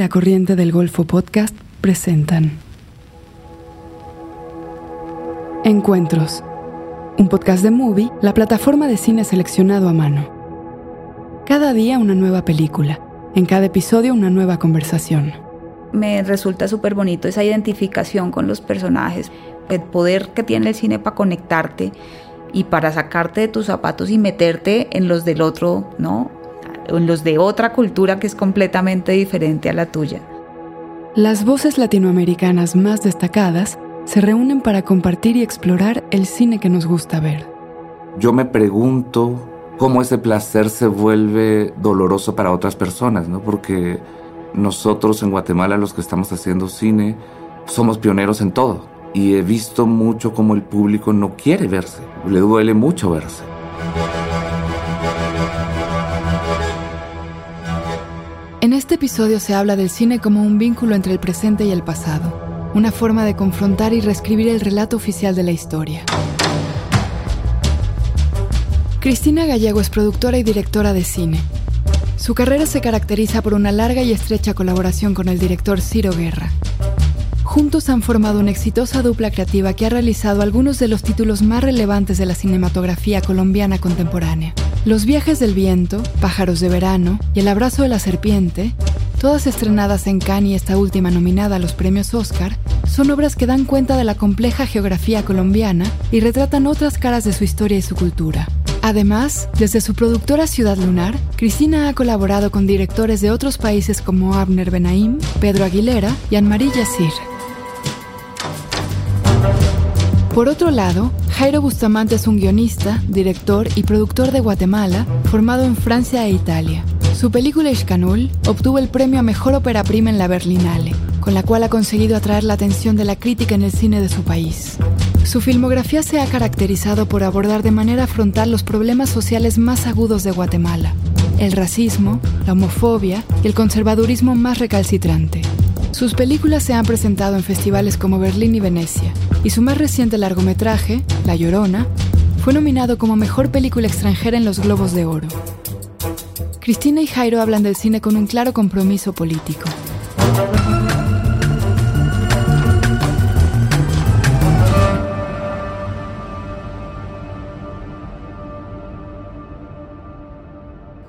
La Corriente del Golfo Podcast presentan Encuentros, un podcast de Movie, la plataforma de cine seleccionado a mano. Cada día una nueva película, en cada episodio una nueva conversación. Me resulta súper bonito esa identificación con los personajes, el poder que tiene el cine para conectarte y para sacarte de tus zapatos y meterte en los del otro, ¿no? En los de otra cultura que es completamente diferente a la tuya. Las voces latinoamericanas más destacadas se reúnen para compartir y explorar el cine que nos gusta ver. Yo me pregunto cómo ese placer se vuelve doloroso para otras personas, ¿no? Porque nosotros en Guatemala, los que estamos haciendo cine, somos pioneros en todo y he visto mucho como el público no quiere verse, le duele mucho verse. En este episodio se habla del cine como un vínculo entre el presente y el pasado, una forma de confrontar y reescribir el relato oficial de la historia. Cristina Gallego es productora y directora de cine. Su carrera se caracteriza por una larga y estrecha colaboración con el director Ciro Guerra, Juntos han formado una exitosa dupla creativa que ha realizado algunos de los títulos más relevantes de la cinematografía colombiana contemporánea. Los viajes del viento, Pájaros de verano y El abrazo de la serpiente, todas estrenadas en Cannes y esta última nominada a los premios Oscar, son obras que dan cuenta de la compleja geografía colombiana y retratan otras caras de su historia y su cultura. Además, desde su productora Ciudad Lunar, Cristina ha colaborado con directores de otros países como Abner Benaim, Pedro Aguilera y Anne-Marie Yassir. Por otro lado, Jairo Bustamante es un guionista, director y productor de Guatemala, formado en Francia e Italia. Su película Ishkanul obtuvo el premio a Mejor Ópera Prima en la Berlinale, con la cual ha conseguido atraer la atención de la crítica en el cine de su país. Su filmografía se ha caracterizado por abordar de manera frontal los problemas sociales más agudos de Guatemala, el racismo, la homofobia y el conservadurismo más recalcitrante. Sus películas se han presentado en festivales como Berlín y Venecia, y su más reciente largometraje, La Llorona, fue nominado como Mejor Película Extranjera en los Globos de Oro. Cristina y Jairo hablan del cine con un claro compromiso político.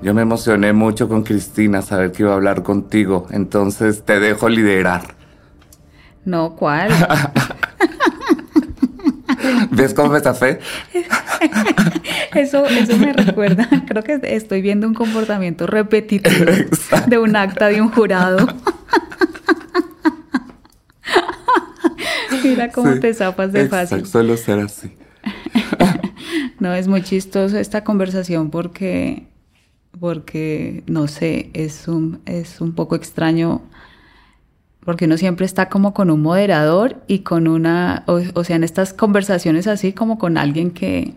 Yo me emocioné mucho con Cristina, saber que iba a hablar contigo, entonces te dejo liderar. No, ¿cuál? ¿Ves cómo me fe? eso, eso me recuerda, creo que estoy viendo un comportamiento repetitivo de un acta de un jurado. Mira cómo te zapas de fácil. Suelo ser así. no, es muy chistoso esta conversación porque porque, no sé, es un, es un poco extraño porque uno siempre está como con un moderador y con una, o, sea, en estas conversaciones así como con alguien que,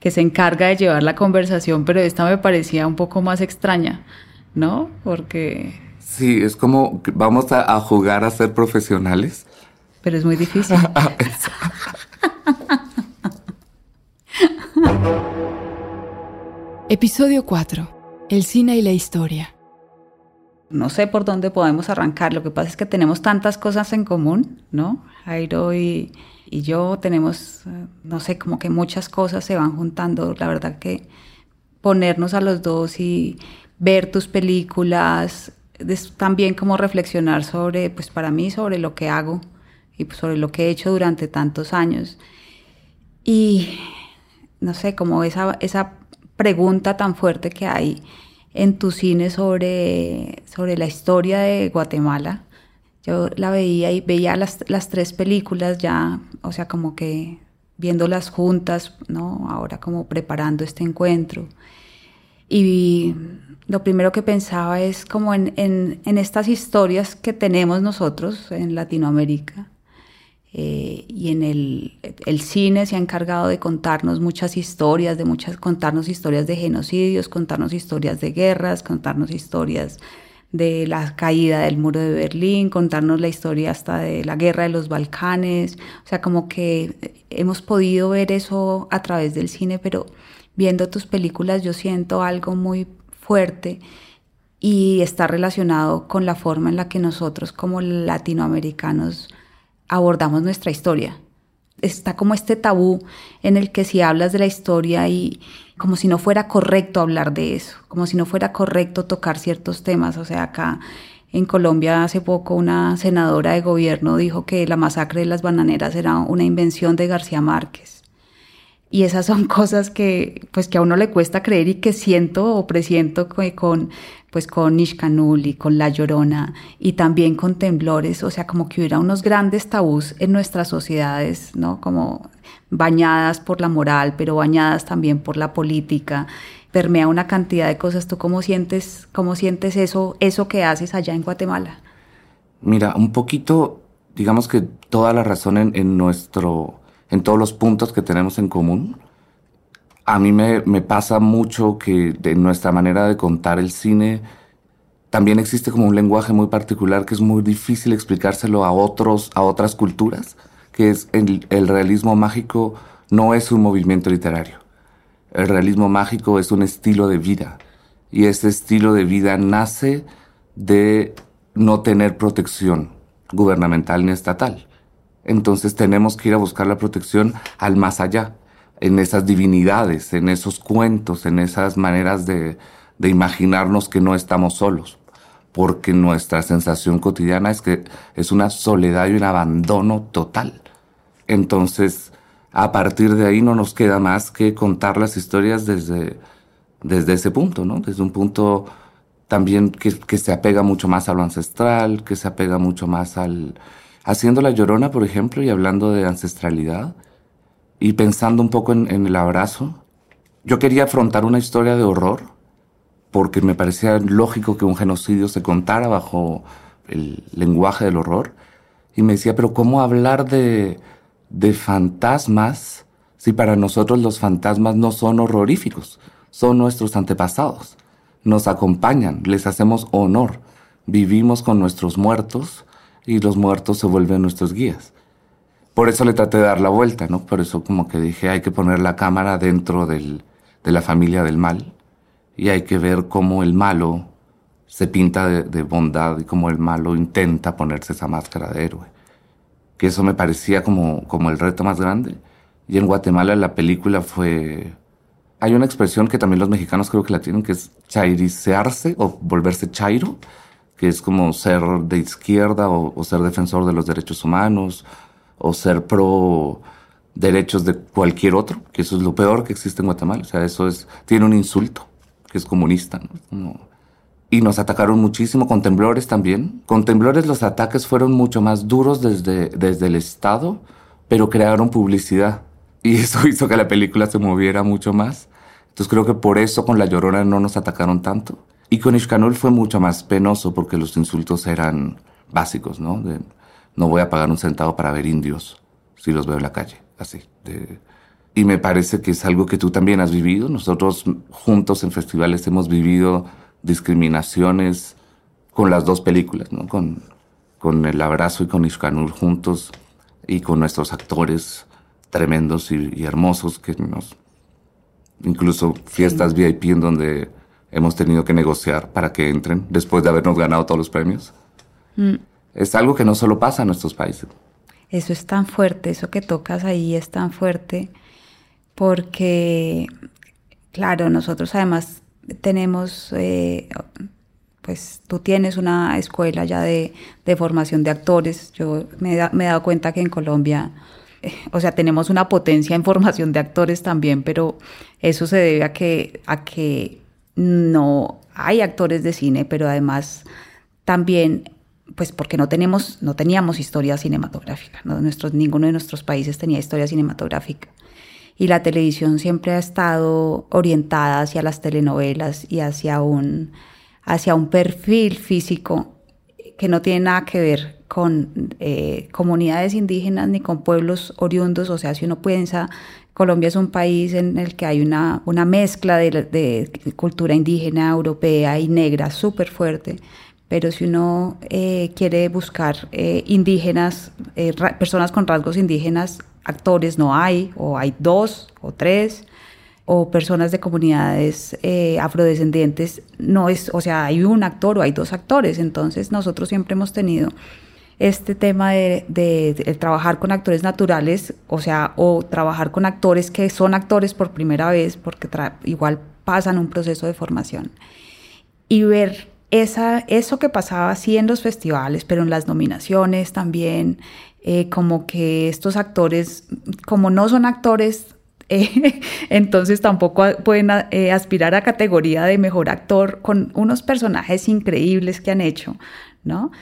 que, se encarga de llevar la conversación, pero esta me parecía un poco más extraña, ¿no? Porque... Sí, es como vamos a, a jugar a ser profesionales. Pero es muy difícil. Episodio 4. El cine y la historia. No sé por dónde podemos arrancar. Lo que pasa es que tenemos tantas cosas en común, ¿no? Jairo y, yo tenemos, eh, no sé, como que muchas cosas se van juntando. La verdad que ponernos a los dos y ver tus películas, también como reflexionar sobre, pues para mí, sobre lo que hago y pues sobre lo que he hecho durante tantos años. Y no sé, como esa, esa pregunta tan fuerte que hay en tu cine sobre, sobre la historia de Guatemala. Yo la veía y veía las, las tres películas ya, o sea, como que viéndolas juntas, ¿no? Ahora como preparando este encuentro. Y lo primero que pensaba es como en, en, en estas historias que tenemos nosotros en Latinoamérica, eh, y en el, el, cine se ha encargado de contarnos muchas historias, de muchas, contarnos historias de genocidios, contarnos historias de guerras, contarnos historias de la caída del muro de Berlín, contarnos la historia hasta de la guerra de los Balcanes, o sea, como que hemos podido ver eso a través del cine, pero viendo tus películas yo siento algo muy fuerte y está relacionado con la forma en la que nosotros como latinoamericanos abordamos nuestra historia. Está como este tabú en el que si hablas de la historia y como si no fuera correcto hablar de eso, como si no fuera correcto tocar ciertos temas. O sea, acá en Colombia hace poco una senadora de gobierno dijo que la masacre de las bananeras era una invención de García Márquez. Y esas son cosas que, pues, que a uno le cuesta creer y que siento o presiento con, pues, con Nishkanul y con La Llorona y también con temblores. O sea, como que hubiera unos grandes tabús en nuestras sociedades, ¿no? Como bañadas por la moral, pero bañadas también por la política. Permea una cantidad de cosas. ¿Tú cómo sientes, cómo sientes eso, eso que haces allá en Guatemala? Mira, un poquito, digamos que toda la razón en, en nuestro en todos los puntos que tenemos en común. A mí me, me pasa mucho que de nuestra manera de contar el cine también existe como un lenguaje muy particular que es muy difícil explicárselo a otros, a otras culturas, que es el, el realismo mágico no es un movimiento literario. El realismo mágico es un estilo de vida y ese estilo de vida nace de no tener protección gubernamental ni estatal. Entonces tenemos que ir a buscar la protección al más allá, en esas divinidades, en esos cuentos, en esas maneras de, de imaginarnos que no estamos solos, porque nuestra sensación cotidiana es que es una soledad y un abandono total. Entonces, a partir de ahí no nos queda más que contar las historias desde, desde ese punto, ¿no? Desde un punto también que, que se apega mucho más a lo ancestral, que se apega mucho más al, haciendo la llorona, por ejemplo, y hablando de ancestralidad, y pensando un poco en, el abrazo, yo quería afrontar una historia de horror, porque me parecía lógico que un genocidio se contara bajo el lenguaje del horror, y me decía, pero ¿cómo hablar de, de fantasmas si para nosotros los fantasmas no son horroríficos, son nuestros antepasados? Nos acompañan, les hacemos honor, vivimos con nuestros muertos, y los muertos se vuelven nuestros guías. Por eso le traté de dar la vuelta, ¿no? Por eso como que dije, hay que poner la cámara dentro del, de la familia del mal y hay que ver cómo el malo se pinta de, bondad y cómo el malo intenta ponerse esa máscara de héroe. Que eso me parecía como, como el reto más grande. Y en Guatemala la película fue... Hay una expresión que también los mexicanos creo que la tienen, que es chairicearse o volverse chairo que es como ser de izquierda o, ser defensor de los derechos humanos o ser pro derechos de cualquier otro, que eso es lo peor que existe en Guatemala. O sea, eso es, tiene un insulto, que es comunista. y nos atacaron muchísimo con temblores también. Con temblores los ataques fueron mucho más duros desde, desde el Estado, pero crearon publicidad. Y eso hizo que la película se moviera mucho más. Entonces creo que por eso con La Llorona no nos atacaron tanto. Y con Ishkanul fue mucho más penoso porque los insultos eran básicos, ¿no? No voy a pagar un centavo para ver indios si los veo en la calle, así. y me parece que es algo que tú también has vivido. Nosotros juntos en festivales hemos vivido discriminaciones con las dos películas, ¿no? Con, con El Abrazo y con Ishkanul juntos y con nuestros actores tremendos y, hermosos que nos... Incluso fiestas VIP en donde hemos tenido que negociar para que entren después de habernos ganado todos los premios. Mm. Es algo que no solo pasa en nuestros países. Eso es tan fuerte, eso que tocas ahí es tan fuerte, porque, claro, nosotros además tenemos, eh, pues tú tienes una escuela ya de, formación de actores. Yo me, me, he dado cuenta que en Colombia, eh, o sea, tenemos una potencia en formación de actores también, pero eso se debe a que, a que no hay actores de cine, pero además también pues porque no tenemos no teníamos historia cinematográfica, ¿no? Nuestros, ninguno de nuestros países tenía historia cinematográfica. Y la televisión siempre ha estado orientada hacia las telenovelas y hacia un, hacia un perfil físico que no tiene nada que ver con eh, comunidades indígenas ni con pueblos oriundos. O sea, si uno piensa Colombia es un país en el que hay una, una mezcla de, cultura indígena, europea y negra súper fuerte, pero si uno eh, quiere buscar eh, indígenas, eh, personas con rasgos indígenas, actores no hay, o hay dos o tres. o personas de comunidades eh, afrodescendientes, no es, o sea, hay un actor o hay dos actores, entonces nosotros siempre hemos tenido este tema de, trabajar con actores naturales, o sea, o trabajar con actores que son actores por primera vez, porque igual pasan un proceso de formación, y ver esa, eso que pasaba así en los festivales, pero en las nominaciones también, eh, como que estos actores, como no son actores, eh, entonces tampoco pueden eh, aspirar a categoría de mejor actor con unos personajes increíbles que han hecho, ¿no?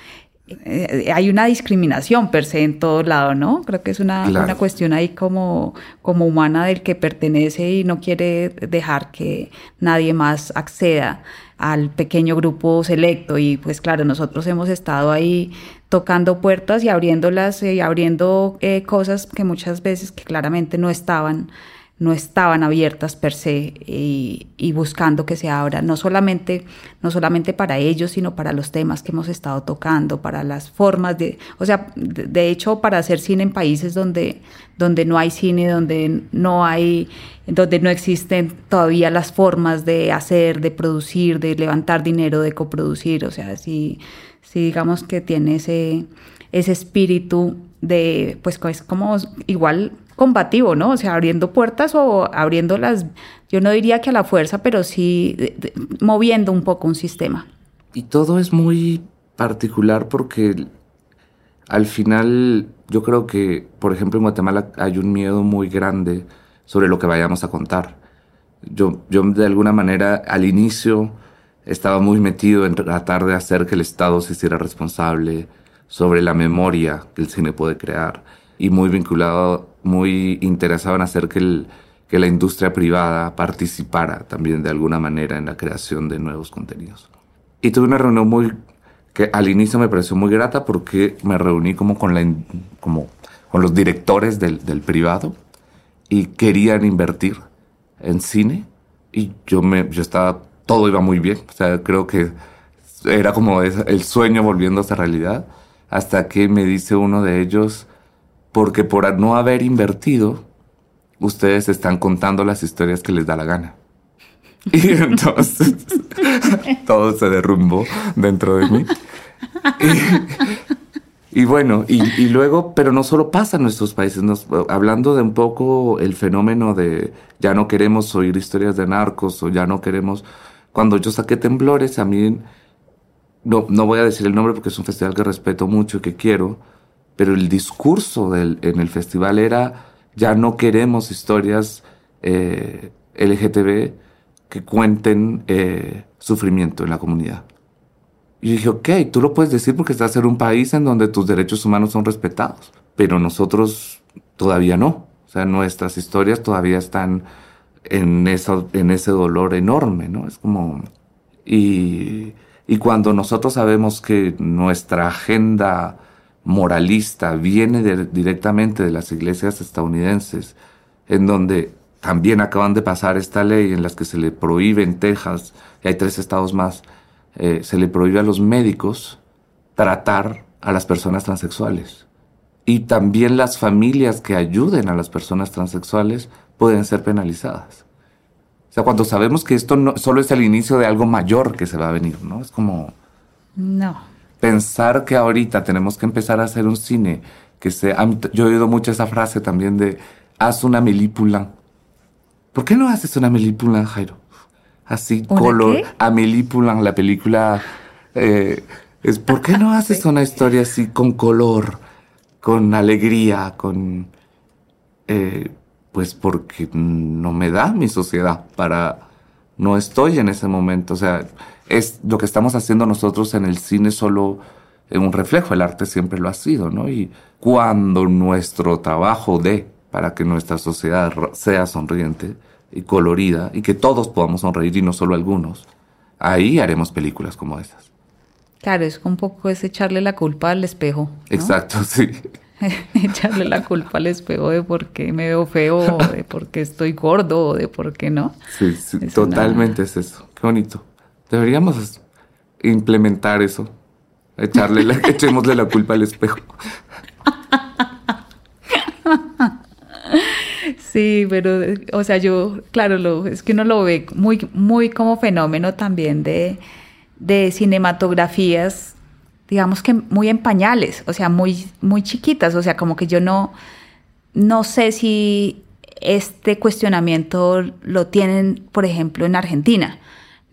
Hay una discriminación per se en todo lado, ¿no? Creo que es una, una, cuestión ahí como, como humana del que pertenece y no quiere dejar que nadie más acceda al pequeño grupo selecto. Y pues claro, nosotros hemos estado ahí tocando puertas y abriéndolas y abriendo eh, cosas que muchas veces que claramente no estaban no estaban abiertas per se y, buscando que se abra, no solamente, no solamente para ellos, sino para los temas que hemos estado tocando, para las formas de, o sea, de, hecho, para hacer cine en países donde, donde no hay cine, donde no hay, donde no existen todavía las formas de hacer, de producir, de levantar dinero, de coproducir, o sea, si, si digamos que tiene ese, ese espíritu de, pues es como igual combativo, ¿no? O sea, abriendo puertas o abriéndolas, yo no diría que a la fuerza, pero sí moviendo un poco un sistema. Y todo es muy particular porque al final yo creo que, por ejemplo, en Guatemala hay un miedo muy grande sobre lo que vayamos a contar. Yo, yo de alguna manera al inicio estaba muy metido en tratar de hacer que el Estado se hiciera responsable sobre la memoria que el cine puede crear y muy vinculado, muy interesado en hacer que, el, que la industria privada participara también de alguna manera en la creación de nuevos contenidos. Y tuve una reunión muy que al inicio me pareció muy grata porque me reuní como con, la, como con los directores del, del privado y querían invertir en cine y yo me yo estaba todo iba muy bien o sea creo que era como el sueño volviéndose realidad hasta que me dice uno de ellos porque por no haber invertido, ustedes están contando las historias que les da la gana. Y entonces todo se derrumbó dentro de mí. Y, bueno, y, luego, pero no solo pasa en nuestros países, hablando de un poco el fenómeno de ya no queremos oír historias de narcos o ya no queremos... Cuando yo saqué Temblores, a mí, no, no voy a decir el nombre porque es un festival que respeto mucho y que quiero, pero el discurso en el festival era ya no queremos historias eh, LGTB que cuenten eh, sufrimiento en la comunidad. Y dije, ok, tú lo puedes decir porque estás en un país en donde tus derechos humanos son respetados, pero nosotros todavía no. O sea, nuestras historias todavía están en, eso, en ese dolor enorme, ¿no? Es como... Y, y cuando nosotros sabemos que nuestra agenda moralista viene directamente de las iglesias estadounidenses, en donde también acaban de pasar esta ley en las que se le prohíbe en Texas, y hay tres estados más, eh, se le prohíbe a los médicos tratar a las personas transexuales. Y también las familias que ayuden a las personas transexuales pueden ser penalizadas. O sea, cuando sabemos que esto no, solo es el inicio de algo mayor que se va a venir, ¿no? Es como... No pensar que ahorita tenemos que empezar a hacer un cine que sea... Yo he oído mucho esa frase también de haz una melípula. ¿Por qué no haces una melípula, Jairo? Así, color. A melípula, la película... Eh, es, ¿Por qué no haces una historia así con color, con alegría, con... Eh, pues porque no me da mi sociedad para... No estoy en ese momento. O sea, es lo que estamos haciendo nosotros en el cine solo en un reflejo, el arte siempre lo ha sido, ¿no? Y cuando nuestro trabajo dé para que nuestra sociedad sea sonriente y colorida y que todos podamos sonreír y no solo algunos, ahí haremos películas como esas. Claro, es un poco es echarle la culpa al espejo. Exacto, sí. echarle la culpa al espejo de por qué me veo feo, de por qué estoy gordo, o de por qué no. Sí, sí totalmente es eso. Qué bonito. Deberíamos implementar eso. Echarle la, echémosle la culpa al espejo. Sí, pero, o sea, yo, claro, lo, es que uno lo ve muy, muy como fenómeno también de, de cinematografías, digamos que muy en pañales, o sea, muy, muy chiquitas, o sea, como que yo no, no sé si este cuestionamiento lo tienen, por ejemplo, en Argentina.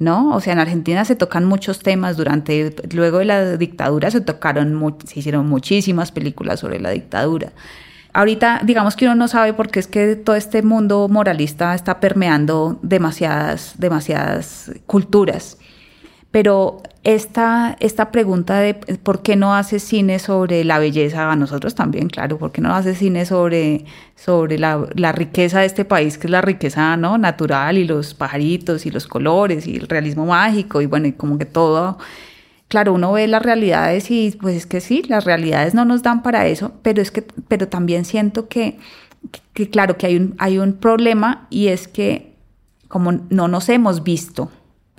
¿No? O sea, en Argentina se tocan muchos temas durante, luego de la dictadura se tocaron, se hicieron muchísimas películas sobre la dictadura. Ahorita, digamos que uno no sabe por qué es que todo este mundo moralista está permeando demasiadas, demasiadas culturas. Pero esta, esta pregunta de por qué no hace cine sobre la belleza, a nosotros también, claro, por qué no hace cine sobre, sobre la, la, riqueza de este país, que es la riqueza ¿no? natural y los pajaritos y los colores y el realismo mágico y bueno, y como que todo. Claro, uno ve las realidades y pues es que sí, las realidades no nos dan para eso, pero es que, pero también siento que, que claro, que hay un, hay un problema y es que como no nos hemos visto,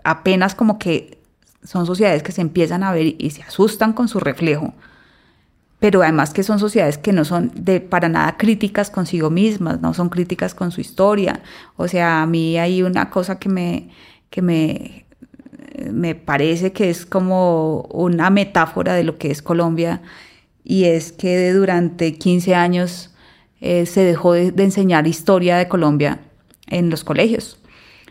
apenas como que son sociedades que se empiezan a ver y se asustan con su reflejo, pero además que son sociedades que no son de para nada críticas consigo mismas, no son críticas con su historia. O sea, a mí hay una cosa que me, que me, me parece que es como una metáfora de lo que es Colombia y es que durante 15 años eh, se dejó de, de enseñar historia de Colombia en los colegios,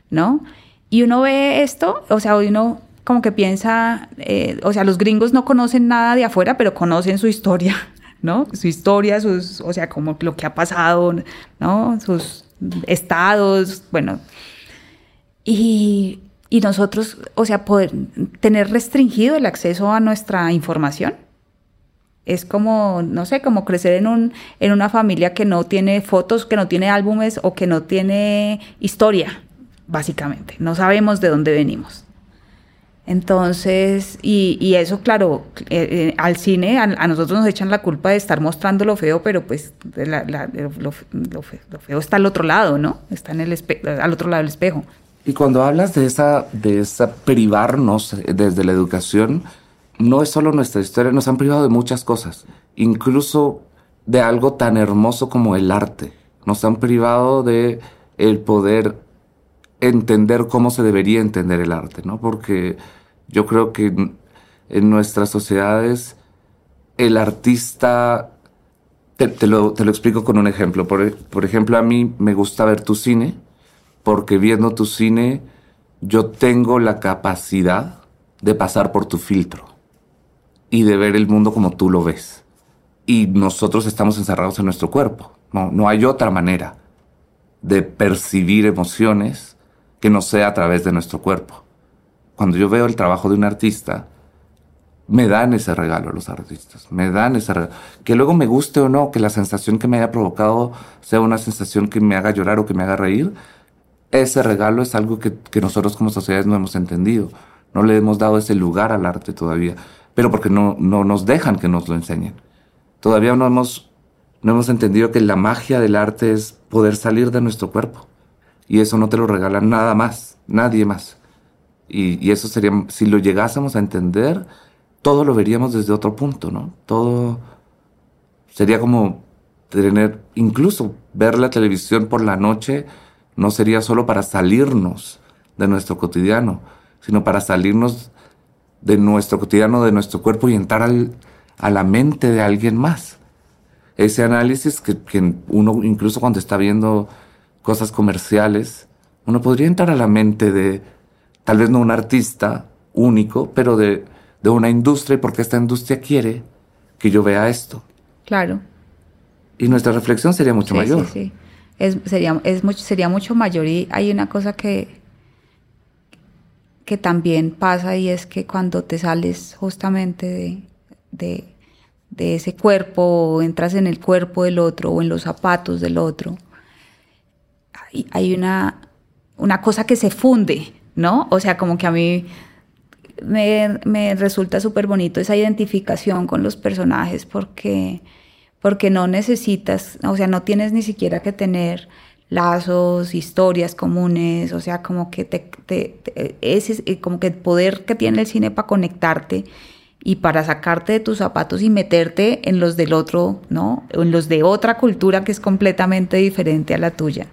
¿no? Y uno ve esto, o sea, uno como que piensa, eh, o sea, los gringos no conocen nada de afuera, pero conocen su historia, ¿no? Su historia, sus, o sea, como lo que ha pasado, ¿no? Sus estados, bueno. Y, y nosotros, o sea, poder tener restringido el acceso a nuestra información. Es como, no sé, como crecer en, un, en una familia que no tiene fotos, que no tiene álbumes o que no tiene historia, básicamente. No sabemos de dónde venimos. Entonces, y, eso, claro, eh, eh, al cine a, nosotros nos echan la culpa de estar mostrando lo feo, pero pues lo, feo, está al otro lado, ¿no? Está en el al otro lado del espejo. Y cuando hablas de esa, de esa privarnos desde la educación, no es solo nuestra historia, nos han privado de muchas cosas, incluso de algo tan hermoso como el arte. Nos han privado de el poder entender cómo se debería entender el arte, ¿no? Porque yo creo que en nuestras sociedades el artista, te, lo, explico con un ejemplo. Por, por, ejemplo, a mí me gusta ver tu cine, porque viendo tu cine yo tengo la capacidad de pasar por tu filtro y de ver el mundo como tú lo ves. Y nosotros estamos encerrados en nuestro cuerpo. No, no hay otra manera de percibir emociones que no sea a través de nuestro cuerpo. Cuando yo veo el trabajo de un artista, me dan ese regalo a los artistas, me dan ese regalo. Que luego me guste o no, que la sensación que me haya provocado sea una sensación que me haga llorar o que me haga reír, ese regalo es algo que, que nosotros como sociedades no hemos entendido. No le hemos dado ese lugar al arte todavía, pero porque no, no nos dejan que nos lo enseñen. Todavía no hemos, no hemos entendido que la magia del arte es poder salir de nuestro cuerpo y eso no te lo regala nada más, nadie más. Y, eso sería, si lo llegásemos a entender, todo lo veríamos desde otro punto, ¿no? Todo sería como tener, incluso ver la televisión por la noche, no sería solo para salirnos de nuestro cotidiano, sino para salirnos de nuestro cotidiano, de nuestro cuerpo y entrar al, a la mente de alguien más. Ese análisis que, que uno incluso cuando está viendo cosas comerciales, uno podría entrar a la mente de, tal vez no un artista único, pero de, de una industria, porque esta industria quiere que yo vea esto. Claro. Y nuestra reflexión sería mucho mayor. Sí, sí. Es, sería, es mucho, sería mucho mayor y hay una cosa que, que también pasa y es que cuando te sales justamente de, de, de ese cuerpo o entras en el cuerpo del otro o en los zapatos del otro, hay una, una cosa que se funde, ¿no? O sea, como que a mí me, me resulta súper bonito esa identificación con los personajes porque, porque no necesitas, o sea, no tienes ni siquiera que tener lazos, historias comunes, o sea, como que te, te, ese, como que el poder que tiene el cine para conectarte y para sacarte de tus zapatos y meterte en los del otro, ¿no? En los de otra cultura que es completamente diferente a la tuya.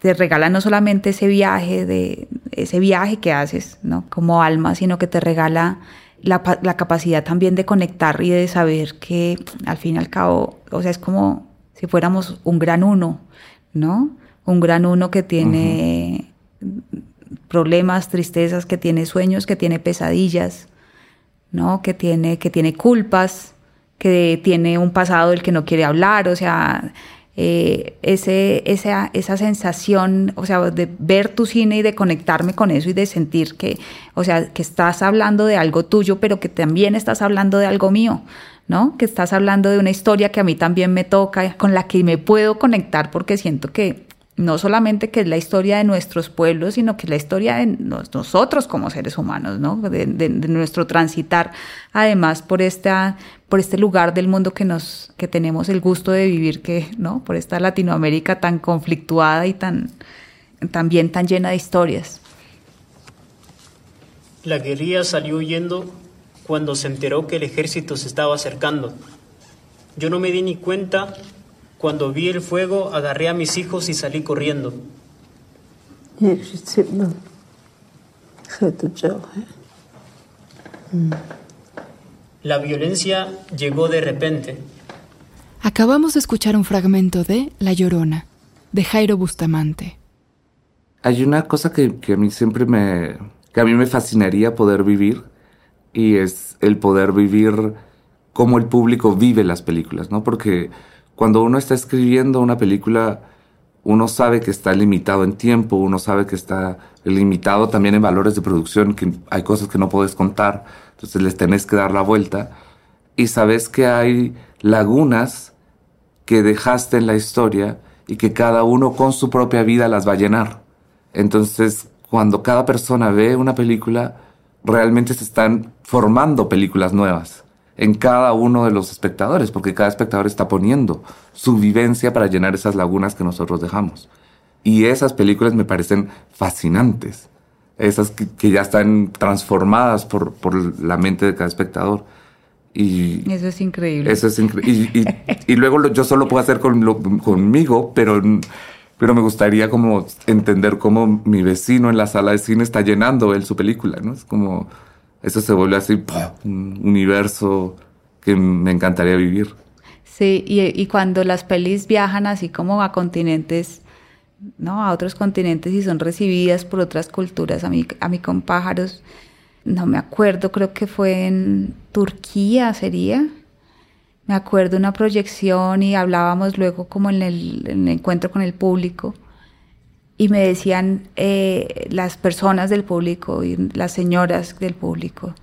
Te regala no solamente ese viaje de ese viaje que haces, ¿no? Como alma, sino que te regala la, la capacidad también de conectar y de saber que al fin y al cabo, o sea, es como si fuéramos un gran uno, ¿no? Un gran uno que tiene problemas, tristezas, que tiene sueños, que tiene pesadillas, ¿no? Que tiene, que tiene culpas, que tiene un pasado del que no quiere hablar, o sea, eh, ese, esa, esa sensación, o sea, de ver tu cine y de conectarme con eso y de sentir que, o sea, que estás hablando de algo tuyo, pero que también estás hablando de algo mío, ¿no? Que estás hablando de una historia que a mí también me toca, con la que me puedo conectar porque siento que no solamente que es la historia de nuestros pueblos, sino que es la historia de nosotros como seres humanos, ¿no? De, nuestro transitar, además, por esta, por este lugar del mundo que nos, que tenemos el gusto de vivir, que, ¿no? Por esta Latinoamérica tan conflictuada y tan, también tan llena de historias. La guerrilla salió huyendo cuando se enteró que el ejército se estaba acercando. Yo no me di ni cuenta cuando vi el fuego, agarré a mis hijos y salí corriendo. La violencia llegó de repente. Acabamos de escuchar un fragmento de La Llorona, de Jairo Bustamante. Hay una cosa que, a mí siempre me... que a mí me fascinaría poder vivir y es el poder vivir cómo el público vive las películas, ¿no? Porque cuando uno está escribiendo una película, uno sabe que está limitado en tiempo, uno sabe que está limitado también en valores de producción, que hay cosas que no puedes contar, entonces les tenés que dar la vuelta. Y sabes que hay lagunas que dejaste en la historia y que cada uno con su propia vida las va a llenar. Entonces, cuando cada persona ve una película, realmente se están formando películas nuevas en cada uno de los espectadores, porque cada espectador está poniendo su vivencia para llenar esas lagunas que nosotros dejamos. Y esas películas me parecen fascinantes, esas que, ya están transformadas por, por, la mente de cada espectador. Y eso es increíble. Eso es increíble. Y, luego yo solo puedo hacer con, conmigo, pero, pero me gustaría como entender cómo mi vecino en la sala de cine está llenando él su película, ¿no? Es como eso se vuelve así un universo que me encantaría vivir. Sí, y, cuando las pelis viajan así como a continentes, ¿no? A otros continentes y son recibidas por otras culturas, a mí, a mí con pájaros, no me acuerdo, creo que fue en Turquía, sería. Me acuerdo una proyección y hablábamos luego como en el, en el encuentro con el público y me decían eh, las personas del público y las señoras del público,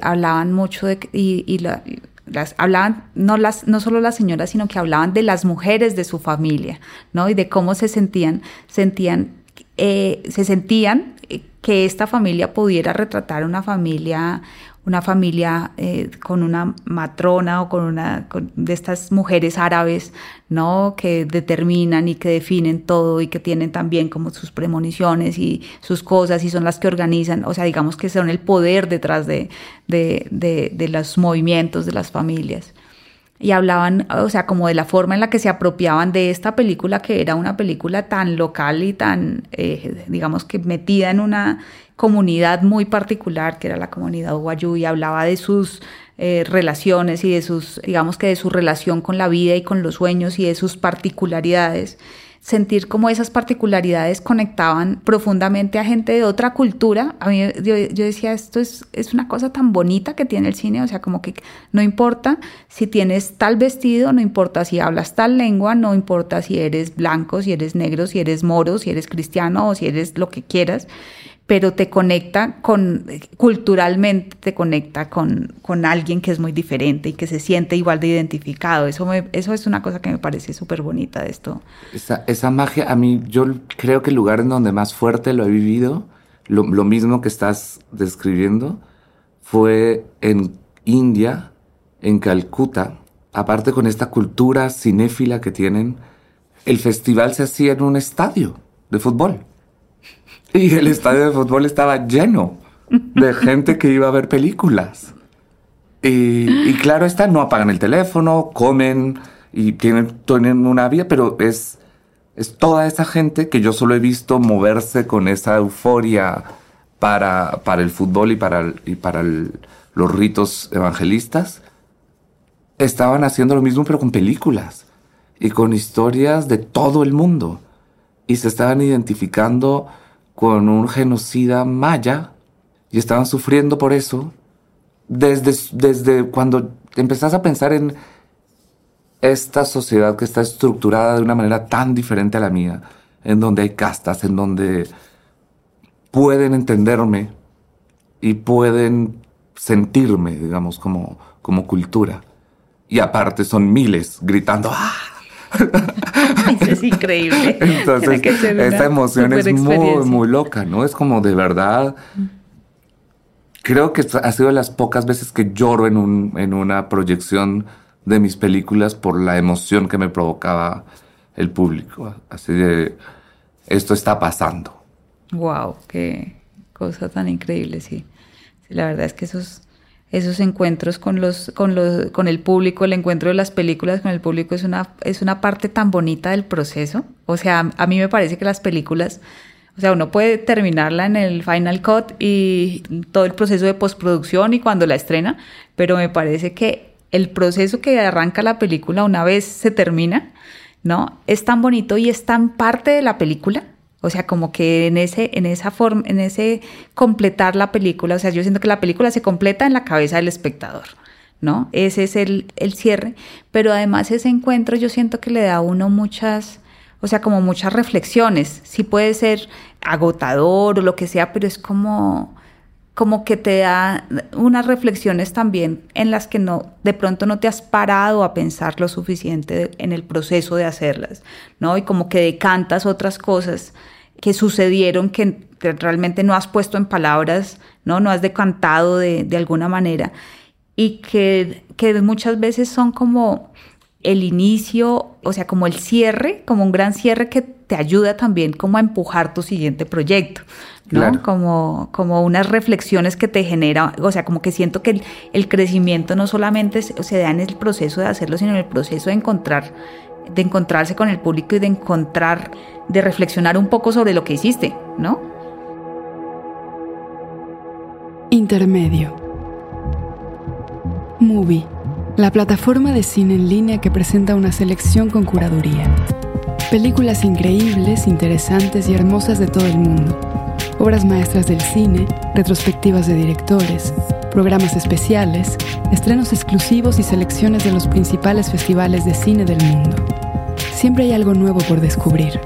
hablaban mucho de, y, las hablaban no las no solo las señoras sino que hablaban de las mujeres de su familia no y de cómo se sentían sentían eh, se sentían que esta familia pudiera retratar una familia una familia eh, con una matrona o con una de estas mujeres árabes, ¿no? Que determinan y que definen todo y que tienen también como sus premoniciones y sus cosas y son las que organizan, o sea, digamos que son el poder detrás de, de, de los movimientos de las familias y hablaban, o sea, como de la forma en la que se apropiaban de esta película, que era una película tan local y tan, eh, digamos que metida en una comunidad muy particular, que era la comunidad Guayú, y hablaba de sus eh, relaciones y de sus, digamos que de su relación con la vida y con los sueños y de sus particularidades sentir cómo esas particularidades conectaban profundamente a gente de otra cultura. A mí yo, decía, esto es, es una cosa tan bonita que tiene el cine, o sea, como que no importa si tienes tal vestido, no importa si hablas tal lengua, no importa si eres blanco, si eres negro, si eres moro, si eres cristiano o si eres lo que quieras pero te conecta con, culturalmente te conecta con, con alguien que es muy diferente y que se siente igual de identificado. Eso, eso es una cosa que me parece súper bonita de esto. Esa, esa, magia, a mí, yo creo que el lugar en donde más fuerte lo he vivido, lo, lo mismo que estás describiendo, fue en India, en Calcuta, aparte con esta cultura cinéfila que tienen, el festival se hacía en un estadio de fútbol. Y el estadio de fútbol estaba lleno de gente que iba a ver películas. Y, claro está, no apagan el teléfono, comen y tienen, tienen una vida, pero es, es toda esa gente que yo solo he visto moverse con esa euforia para, para el fútbol y para, y para los ritos evangelistas. Estaban haciendo lo mismo pero con películas y con historias de todo el mundo. Y se estaban identificando con un genocida maya y estaban sufriendo por eso desde, desde cuando empezás a pensar en esta sociedad que está estructurada de una manera tan diferente a la mía, en donde hay castas, en donde pueden entenderme y pueden sentirme, digamos, como, como cultura. Y aparte son miles gritando ¡Ah! Eso es increíble. Entonces, esta emoción es muy, muy loca, ¿no? Es como de verdad creo que ha sido de las pocas veces que lloro en, un, en una proyección de mis películas por la emoción que me provocaba el público. Así de, esto está pasando. Wow, qué cosa tan increíble, sí. la verdad es que esos, esos encuentros con, los, con, los, con el público, el encuentro de las películas con el público es una, es una parte tan bonita del proceso. O sea, a mí me parece que las películas o sea, uno puede terminarla en el Final Cut y todo el proceso de postproducción y cuando la estrena, pero me parece que el proceso que arranca la película una vez se termina, ¿no? Es tan bonito y es tan parte de la película. O sea, como que en ese, en esa forma, en ese completar la película, o sea, yo siento que la película se completa en la cabeza del espectador, ¿no? Ese es el, el cierre, pero además ese encuentro yo siento que le da a uno muchas, o sea, como muchas reflexiones. Sí puede ser agotador o lo que sea, pero es como, como que te da unas reflexiones también en las que no, de pronto no te has parado a pensar lo suficiente en el proceso de hacerlas, ¿no? Y como que decantas otras cosas que sucedieron que realmente no has puesto en palabras, ¿no? No has decantado de, de alguna manera y que, que muchas veces son como el inicio, o sea, como el cierre, como un gran cierre que te ayuda también como a empujar tu siguiente proyecto, ¿no? Como, como unas reflexiones que te genera, o sea, como que siento que el, crecimiento no solamente se, da en el proceso de hacerlo, sino en el proceso de encontrar, de encontrarse con el público y de encontrar, de reflexionar un poco sobre lo que hiciste, ¿no? Intermedio. Movie la plataforma de cine en línea que presenta una selección con curaduría. Películas increíbles, interesantes y hermosas de todo el mundo. Obras maestras del cine, retrospectivas de directores, programas especiales, estrenos exclusivos y selecciones de los principales festivales de cine del mundo. Siempre hay algo nuevo por descubrir.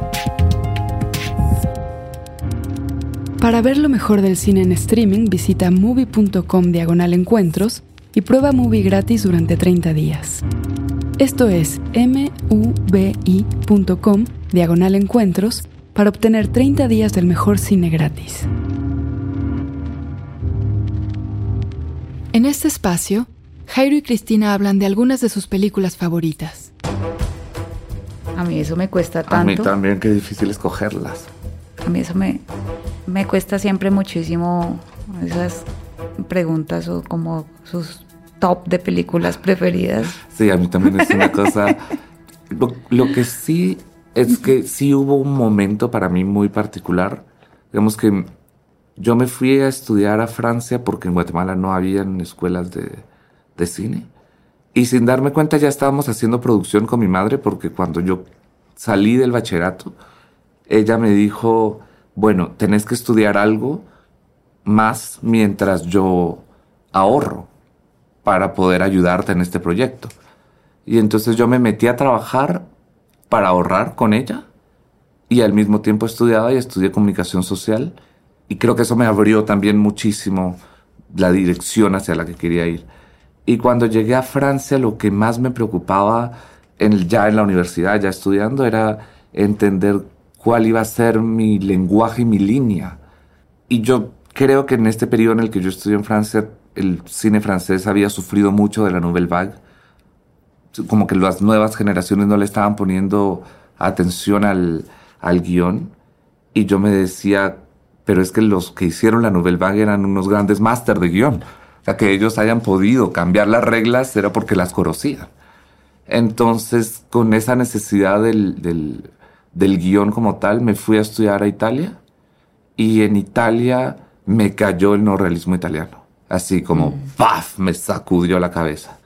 Para ver lo mejor del cine en streaming, visita movie.com diagonal encuentros y prueba Movie gratis durante 30 días. Esto es mubi.com diagonal encuentros para obtener 30 días del mejor cine gratis. En este espacio, Jairo y Cristina hablan de algunas de sus películas favoritas. A mí eso me cuesta tanto. A mí también, qué difícil escogerlas. A mí eso me, me cuesta siempre muchísimo esas preguntas o como sus top de películas preferidas. Sí, a mí también es una cosa. Lo, que sí es que sí hubo un momento para mí muy particular. Digamos que yo me fui a estudiar a Francia porque en Guatemala no habían escuelas de, de cine. Y sin darme cuenta ya estábamos haciendo producción con mi madre porque cuando yo salí del bachillerato, ella me dijo, bueno, tenés que estudiar algo más mientras yo ahorro para poder ayudarte en este proyecto. Y entonces yo me metí a trabajar para ahorrar con ella y al mismo tiempo estudiaba y estudié comunicación social y creo que eso me abrió también muchísimo la dirección hacia la que quería ir. Y cuando llegué a Francia lo que más me preocupaba en, ya en la universidad, ya estudiando, era entender cuál iba a ser mi lenguaje y mi línea. Y yo creo que en este periodo en el que yo estudié en Francia, el cine francés había sufrido mucho de la Nouvelle Vague. Como que las nuevas generaciones no le estaban poniendo atención al, al guion. Y yo me decía, pero es que los que hicieron la Nouvelle Vague eran unos grandes máster de guion. O sea, que ellos hayan podido cambiar las reglas era porque las conocían. Entonces, con esa necesidad del, del, del guion como tal, me fui a estudiar a Italia y en Italia me cayó el no realismo italiano. Así como, mm. ¡paf! me sacudió la cabeza.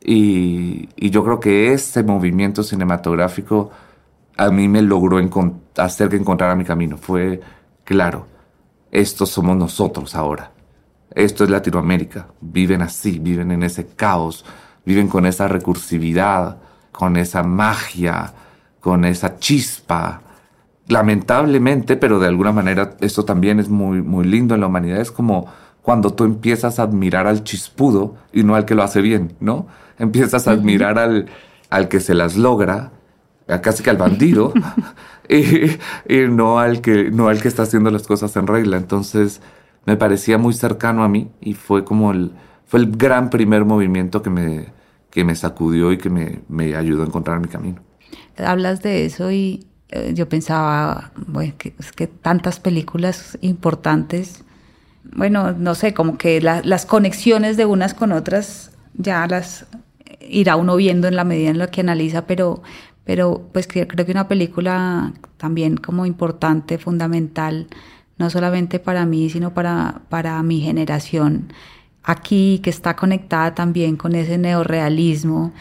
Y, y, yo creo que ese movimiento cinematográfico a mí me logró hacer que encontrara mi camino. Fue claro, estos somos nosotros ahora. Esto es Latinoamérica. Viven así, viven en ese caos, viven con esa recursividad, con esa magia, con esa chispa. Lamentablemente, pero de alguna manera esto también es muy, muy lindo en la humanidad. Es como cuando tú empiezas a admirar al chispudo y no al que lo hace bien, ¿no? Empiezas a admirar al, al que se las logra, casi que al bandido, y, no, al que, no al que está haciendo las cosas en regla. Entonces me parecía muy cercano a mí y fue como el, fue el gran primer movimiento que me, que me sacudió y que me, me ayudó a encontrar mi camino. Hablas de eso y eh, yo pensaba, bueno, es que tantas películas importantes, bueno, no sé, como que las conexiones de unas con otras ya las irá uno viendo en la medida en la que analiza, pero, pero pues creo que una película también como importante, fundamental, no solamente para mí, sino para, para mi generación aquí, que está conectada también con ese neorealismo,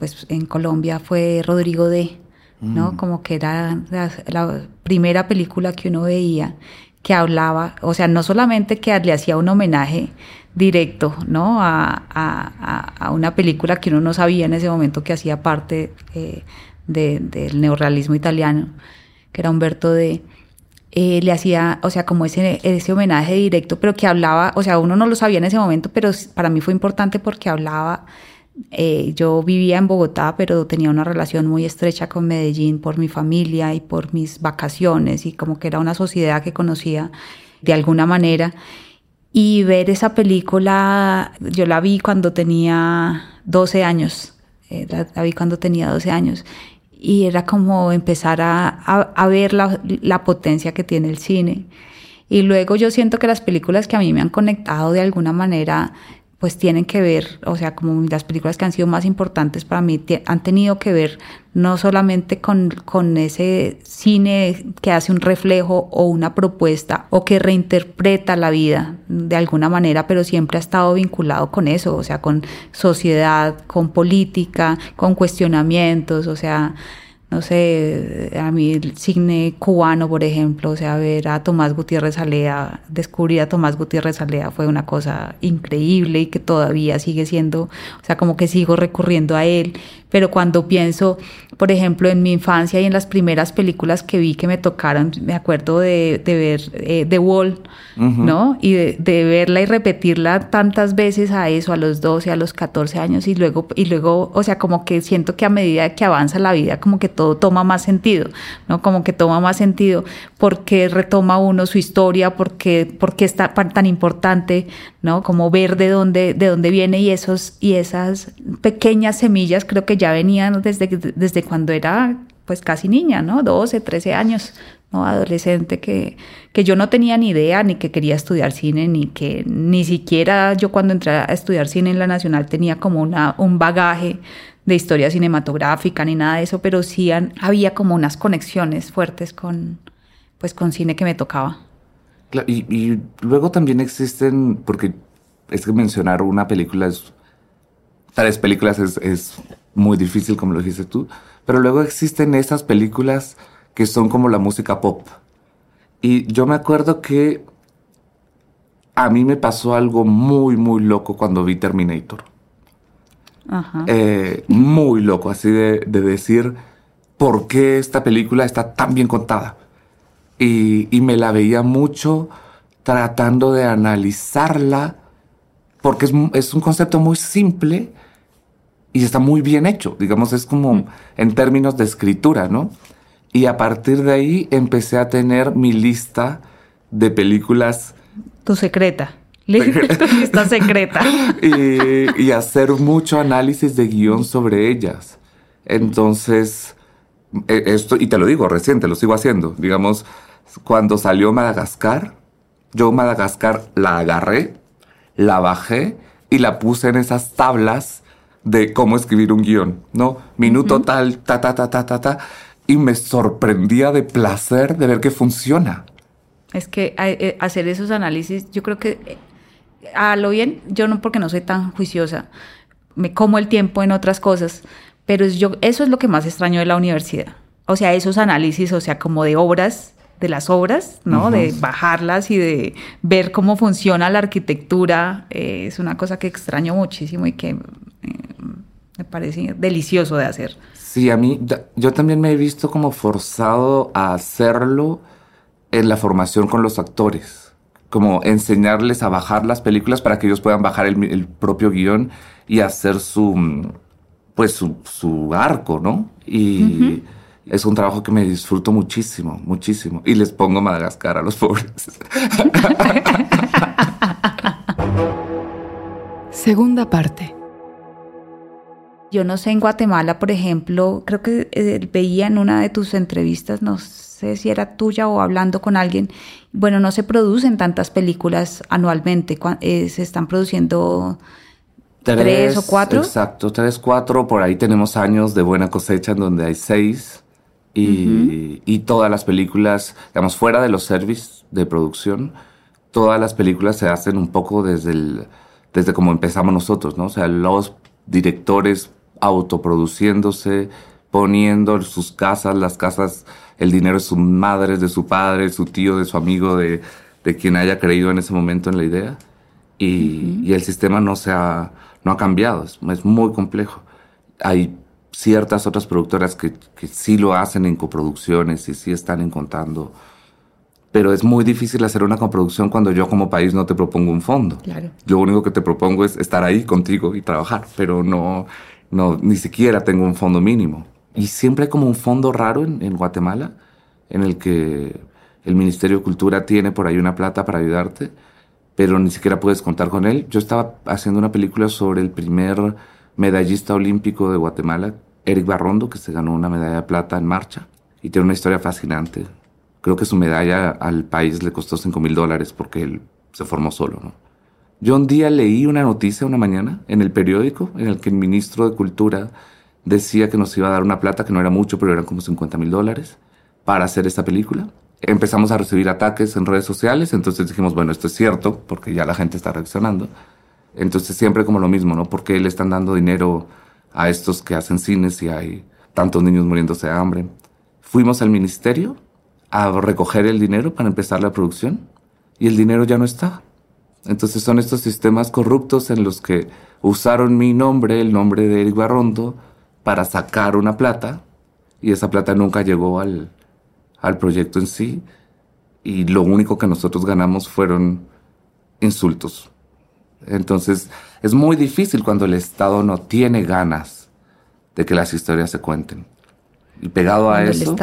pues en Colombia fue Rodrigo D., ¿no? Mm. Como que era la, primera película que uno veía que hablaba, o sea, no solamente que le hacía un homenaje directo, ¿no? A, a, una película que uno no sabía en ese momento que hacía parte eh, del neorrealismo italiano, que era Humberto de eh, le hacía, o sea, como ese, ese homenaje directo, pero que hablaba, o sea, uno no lo sabía en ese momento, pero para mí fue importante porque hablaba, eh, yo vivía en Bogotá, pero tenía una relación muy estrecha con Medellín por mi familia y por mis vacaciones y como que era una sociedad que conocía de alguna manera. Y ver esa película, yo la vi cuando tenía 12 años, eh, la vi cuando tenía 12 años y era como empezar a, a, ver la, la, potencia que tiene el cine. Y luego yo siento que las películas que a mí me han conectado de alguna manera pues tienen que ver, o sea, como las películas que han sido más importantes para mí han tenido que ver no solamente con, con ese cine que hace un reflejo o una propuesta o que reinterpreta la vida de alguna manera, pero siempre ha estado vinculado con eso, o sea, con sociedad, con política, con cuestionamientos, o sea, no sé, a mí el cine cubano, por ejemplo, o sea, ver a Tomás Gutiérrez Alea, descubrir a Tomás Gutiérrez Alea fue una cosa increíble y que todavía sigue siendo, o sea, como que sigo recurriendo a él, pero cuando pienso, por ejemplo, en mi infancia y en las primeras películas que vi que me tocaron, me acuerdo de, de ver eh, The Wall, ¿no? Y de, de, verla y repetirla tantas veces a eso, a los 12, a los 14 años, y luego, y luego, o sea, como que siento que a medida que avanza la vida, como que todo toma más sentido, ¿no? Como que toma más sentido porque retoma uno su historia, porque, porque está tan importante, ¿no? Como ver de dónde, de dónde viene y esos, y esas pequeñas semillas creo que ya venían desde, desde cuando era pues casi niña, ¿no? 12, 13 años, ¿no? Adolescente que, que yo no tenía ni idea ni que quería estudiar cine, ni que ni siquiera yo cuando entré a estudiar cine en la Nacional tenía como una, un bagaje de historia cinematográfica ni nada de eso, pero sí había como unas conexiones fuertes con, pues, con cine que me tocaba. Y, luego también existen, porque es que mencionar una película es tres películas es, muy difícil, como lo dijiste tú, pero luego existen esas películas que son como la música pop. Y yo me acuerdo que a mí me pasó algo muy, muy loco cuando vi Terminator. Eh, muy loco, así de, de, decir por qué esta película está tan bien contada. Y, y me la veía mucho tratando de analizarla, porque es, es un concepto muy simple, y está muy bien hecho, digamos, es como mm. en términos de escritura, ¿no? Y a partir de ahí empecé a tener mi lista de películas. Tu secreta. lista secreta. y, y, hacer mucho análisis de guion sobre ellas. Entonces, e, esto, y te lo digo, reciente, lo sigo haciendo. Digamos, cuando salió Madagascar, yo Madagascar la agarré la bajé y la puse en esas tablas de cómo escribir un guion, ¿no? Minuto tal, ta, ta, ta, ta, ta, ta. Y me sorprendía de placer de ver que funciona. Es que eh, hacer esos análisis, yo creo que eh, a lo bien, yo no porque no soy tan juiciosa, me como el tiempo en otras cosas, pero yo, eso es lo que más extraño de la universidad. O sea, esos análisis, o sea, como de obras, de las obras, ¿no? De bajarlas y de ver cómo funciona la arquitectura, eh, es una cosa que extraño muchísimo y que me parece delicioso de hacer. Sí, a mí, yo también me he visto como forzado a hacerlo en la formación con los actores, como enseñarles a bajar las películas para que ellos puedan bajar el, propio guion y hacer su, pues su, arco, ¿no? Y es un trabajo que me disfruto muchísimo, muchísimo. Y les pongo Madagascar a los pobres. Segunda parte. Yo no sé, en Guatemala, por ejemplo, creo que eh, veía en una de tus entrevistas, no sé si era tuya o hablando con alguien, bueno, no se producen tantas películas anualmente, eh, se están produciendo tres, o cuatro. Exacto, tres, cuatro, por ahí tenemos años de buena cosecha en donde hay seis. Y, y todas las películas, digamos, fuera de los servicios de producción, todas las películas se hacen un poco desde el, desde como empezamos nosotros, ¿no? O sea, los directores autoproduciéndose, poniendo sus casas, las casas, el dinero de su madre, de su padre, de su tío, de su amigo, de, de quien haya creído en ese momento en la idea. Y, y el sistema no se ha, no ha cambiado, es, es, muy complejo. Hay ciertas otras productoras que, que sí lo hacen en coproducciones y sí están encontrando pero es muy difícil hacer una coproducción cuando yo como país no te propongo un fondo. Claro. Lo único que te propongo es estar ahí contigo y trabajar, pero no, no, ni siquiera tengo un fondo mínimo. Y siempre hay como un fondo raro en, Guatemala, en el que el Ministerio de Cultura tiene por ahí una plata para ayudarte, pero ni siquiera puedes contar con él. Yo estaba haciendo una película sobre el primer medallista olímpico de Guatemala, Eric Barrondo, que se ganó una medalla de plata en marcha, y tiene una historia fascinante. Creo que su medalla al país le costó 5 mil dólares porque él se formó solo, ¿no? Yo un día leí una noticia una mañana en el periódico en el que el ministro de Cultura decía que nos iba a dar una plata que no era mucho, pero eran como 50 mil dólares para hacer esta película. Empezamos a recibir ataques en redes sociales, entonces dijimos, bueno, esto es cierto, porque ya la gente está reaccionando. Entonces siempre como lo mismo, ¿no? Porque le están dando dinero a estos que hacen cines y hay tantos niños muriéndose de hambre. Fuimos al ministerio a recoger el dinero para empezar la producción y el dinero ya no está. Entonces son estos sistemas corruptos en los que usaron mi nombre, el nombre de Eric Barrondo, para sacar una plata y esa plata nunca llegó al, al proyecto en sí y lo único que nosotros ganamos fueron insultos. Entonces es muy difícil cuando el Estado no tiene ganas de que las historias se cuenten. Y pegado a eso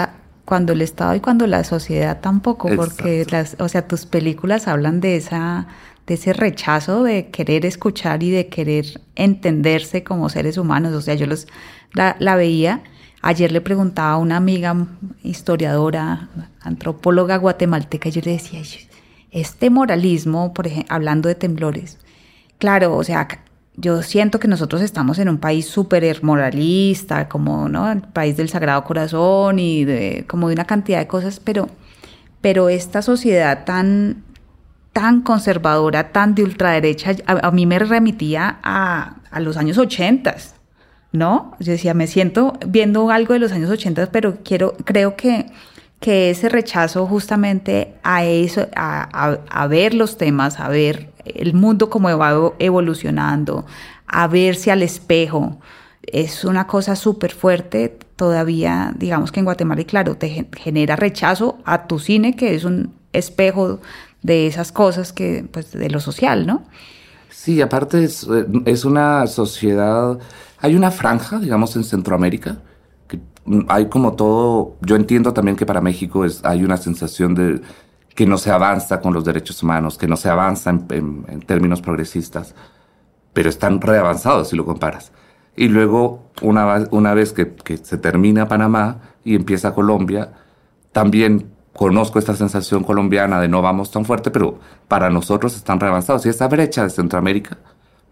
cuando el Estado y cuando la sociedad tampoco, porque las, o sea, tus películas hablan de esa de ese rechazo de querer escuchar y de querer entenderse como seres humanos. O sea, yo los la, veía. Ayer le preguntaba a una amiga historiadora, antropóloga guatemalteca, y yo le decía, este moralismo, por ejemplo, hablando de temblores, claro, o sea, yo siento que nosotros estamos en un país súper moralista, como ¿no? el país del Sagrado Corazón y de, como de una cantidad de cosas, pero, pero esta sociedad tan, tan conservadora, tan de ultraderecha, a, mí me remitía a, a los años 80, ¿no? Yo decía, me siento viendo algo de los años 80, pero quiero, creo que que ese rechazo justamente a eso, a, a, ver los temas, a ver el mundo como va evolucionando, a verse al espejo, es una cosa súper fuerte todavía, digamos que en Guatemala, y claro, te genera rechazo a tu cine, que es un espejo de esas cosas que, pues, de lo social, ¿no? Sí, aparte es, es una sociedad, hay una franja, digamos, en Centroamérica, hay como todo, yo entiendo también que para México es, hay una sensación de que no se avanza con los derechos humanos, que no se avanza en, términos progresistas, pero están reavanzados si lo comparas. Y luego, una, una vez que, que, se termina Panamá y empieza Colombia, también conozco esta sensación colombiana de no vamos tan fuerte, pero para nosotros están reavanzados. Y esa brecha de Centroamérica,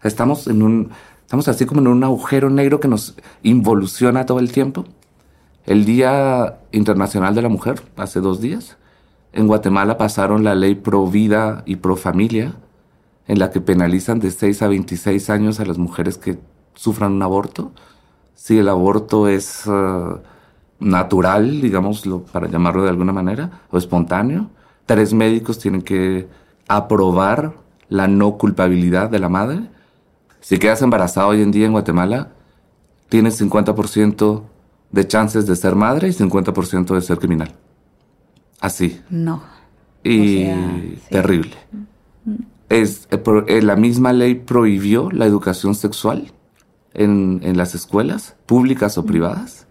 estamos en un, estamos así como en un agujero negro que nos involuciona todo el tiempo. El Día Internacional de la Mujer, hace dos días, en Guatemala pasaron la ley pro vida y pro familia, en la que penalizan de 6 a 26 años a las mujeres que sufran un aborto. Si el aborto es uh, natural, digámoslo, para llamarlo de alguna manera, o espontáneo, tres médicos tienen que aprobar la no culpabilidad de la madre. Si quedas embarazada hoy en día en Guatemala, tienes 50% de chances de ser madre y 50% de ser criminal. Así. No. Y terrible. Es, eh, eh, la misma ley prohibió la educación sexual en, en las escuelas, públicas o privadas.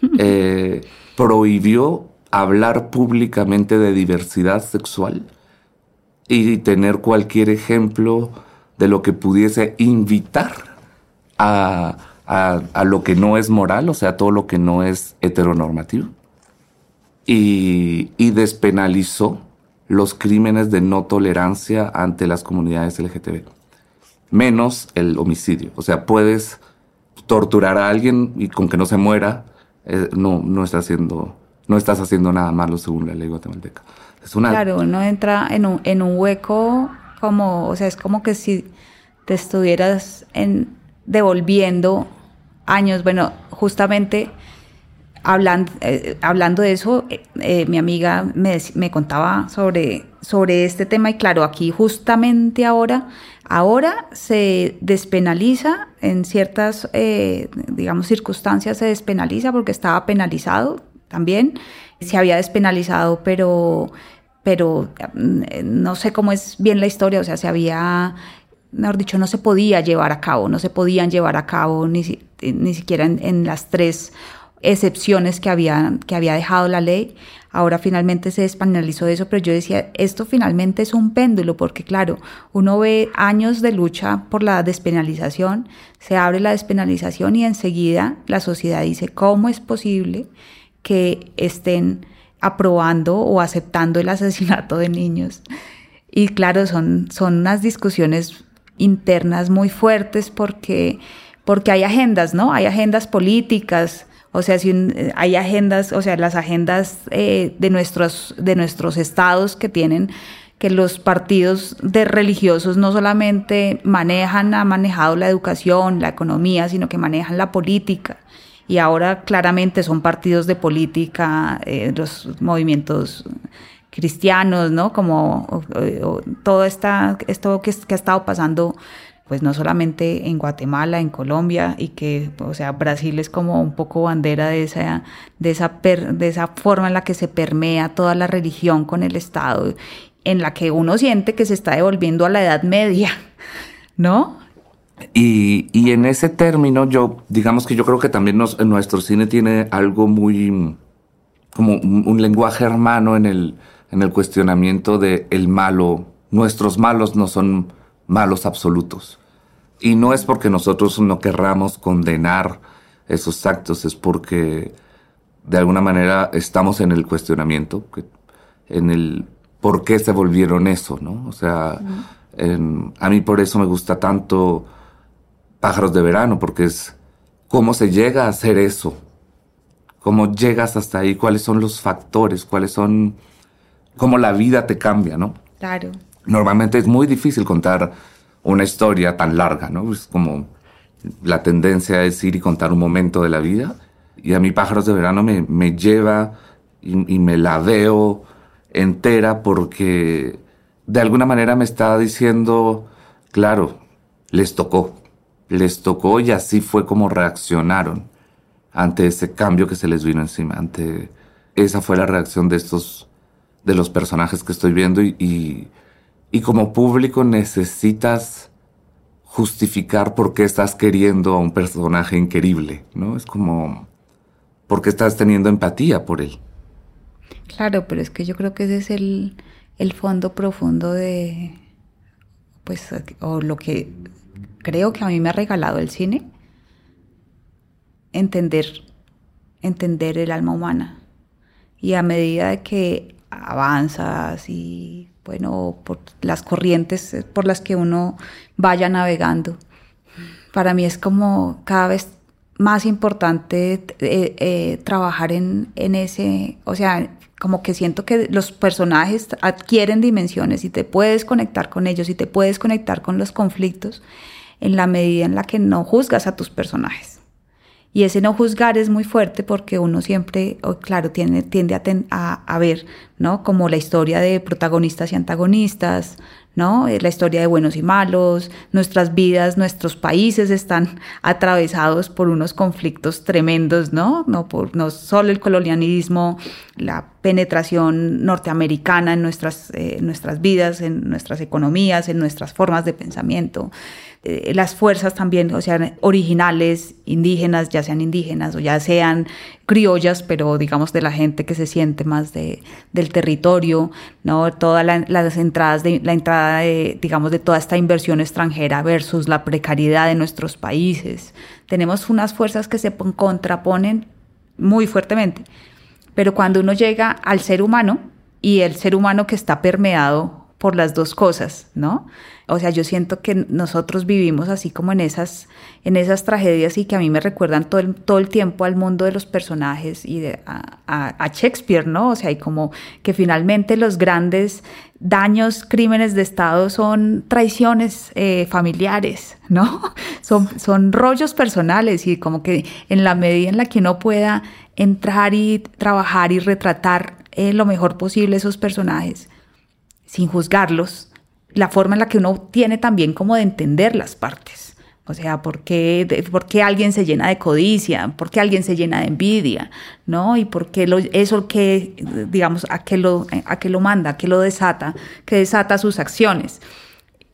Eh, prohibió hablar públicamente de diversidad sexual y tener cualquier ejemplo de lo que pudiese invitar a, a, lo que no es moral, o sea, todo lo que no es heteronormativo. Y, y, despenalizó los crímenes de no tolerancia ante las comunidades LGTB, menos el homicidio. O sea, puedes torturar a alguien y con que no se muera, eh, no, no, está haciendo, no estás haciendo nada malo según la ley guatemalteca. Es una... Claro, uno entra en un, en un hueco como, o sea, es como que si te estuvieras en, devolviendo años. Bueno, justamente hablando, eh, hablando de eso, eh, mi amiga me, me, contaba sobre, sobre este tema y claro, aquí justamente ahora, ahora se despenaliza en ciertas, eh, digamos, circunstancias, se despenaliza porque estaba penalizado también, se había despenalizado, pero pero no sé cómo es bien la historia, o sea, se había mejor dicho, no se podía llevar a cabo, no se podían llevar a cabo ni siquiera en, las tres excepciones que había, que había dejado la ley. Ahora finalmente se despenalizó eso, pero yo decía, esto finalmente es un péndulo, porque claro, uno ve años de lucha por la despenalización, se abre la despenalización y enseguida la sociedad dice, ¿cómo es posible que estén aprobando o aceptando el asesinato de niños? Y claro, son, son unas discusiones internas muy fuertes porque, porque hay agendas, ¿no? Hay agendas políticas, o sea, si hay agendas, o sea, las agendas eh, de, nuestros, de nuestros estados que tienen que los partidos de religiosos no solamente manejan, han manejado la educación, la economía, sino que manejan la política. Y ahora claramente son partidos de política, eh, los movimientos cristianos, ¿no? Como todo esta, esto que, que ha estado pasando pues no solamente en Guatemala, en Colombia, y que, o sea, Brasil es como un poco bandera de esa, de esa, de esa forma en la que se permea toda la religión con el Estado, en la que uno siente que se está devolviendo a la Edad Media, ¿no? Y, y en ese término, yo, digamos que yo creo que también nos, nuestro cine tiene algo muy, como un lenguaje hermano en el, en el cuestionamiento de el malo. Nuestros malos no son malos absolutos. Y no es porque nosotros no querramos condenar esos actos, es porque de alguna manera estamos en el cuestionamiento, en el por qué se volvieron eso, ¿no? O sea, a mí por eso me gusta tanto Pájaros de Verano, porque es cómo se llega a hacer eso, cómo llegas hasta ahí, cuáles son los factores, cuáles son cómo la vida te cambia, ¿no? Claro. Normalmente es muy difícil contar una historia tan larga, ¿no? Es como la tendencia es ir y contar un momento de la vida. Y a mí Pájaros de Verano me, me lleva y, me la veo entera porque de alguna manera me está diciendo, claro, les tocó, les tocó y así fue como reaccionaron ante ese cambio que se les vino encima, ante esa fue la reacción de estos de los personajes que estoy viendo y, como público necesitas justificar por qué estás queriendo a un personaje increíble, ¿no? Es como, ¿por qué estás teniendo empatía por él? Claro, pero es que yo creo que ese es el, el fondo profundo de, pues, o lo que creo que a mí me ha regalado el cine, entender, entender el alma humana. Y a medida de que avanza, y bueno, por las corrientes por las que uno vaya navegando. Para mí es como cada vez más importante eh, eh, trabajar en, en ese, o sea, como que siento que los personajes adquieren dimensiones y te puedes conectar con ellos y te puedes conectar con los conflictos en la medida en la que no juzgas a tus personajes. Y ese no juzgar es muy fuerte porque uno siempre, claro, tiende a, a, ver, ¿no? Como la historia de protagonistas y antagonistas, ¿no? Eh, la historia de buenos y malos, nuestras vidas, nuestros países están atravesados por unos conflictos tremendos, ¿no? No, por, no solo el colonialismo, la penetración norteamericana en nuestras, eh, nuestras vidas, en nuestras economías, en nuestras formas de pensamiento. Eh, las fuerzas también, o sea, originales, indígenas, ya sean indígenas o ya sean criollas, pero digamos de la gente que se siente más de, del territorio, ¿no? Todas las entradas, de, la entrada, digamos, de toda esta inversión extranjera versus la precariedad de nuestros países. Tenemos unas fuerzas que se contraponen muy fuertemente, pero cuando uno llega al ser humano y el ser humano que está permeado por las dos cosas, ¿no? O sea, yo siento que nosotros vivimos así como en esas, en esas tragedias y que a mí me recuerdan todo el, todo el tiempo al mundo de los personajes y a, Shakespeare, ¿no? O sea, y como que finalmente los grandes daños, crímenes de Estado son traiciones eh, familiares, ¿no? Son, son rollos personales y como que en la medida en la que uno pueda entrar y trabajar y retratar eh, lo mejor posible esos personajes, sin juzgarlos, la forma en la que uno tiene también como de entender las partes. O sea, ¿por qué, ¿por qué alguien se llena de codicia? ¿Por qué alguien se llena de envidia? ¿No? Y por qué lo, eso que, digamos, a qué, lo, a qué lo manda, a qué lo desata, que desata sus acciones.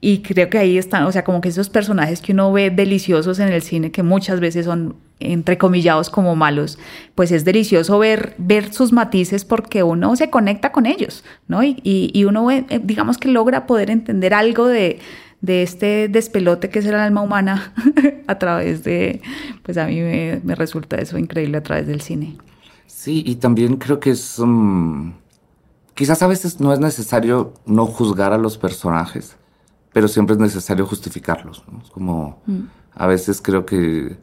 Y creo que ahí están, o sea, como que esos personajes que uno ve deliciosos en el cine, que muchas veces son entrecomillados como malos, pues es delicioso ver, ver sus matices porque uno se conecta con ellos, ¿no? Y, y, uno, eh, digamos que logra poder entender algo de, de este despelote que es el alma humana a través de, pues a mí me, resulta eso increíble a través del cine. Sí, y también creo que es, um, quizás a veces no es necesario no juzgar a los personajes, pero siempre es necesario justificarlos. ¿no? Es como, mm. a veces creo que,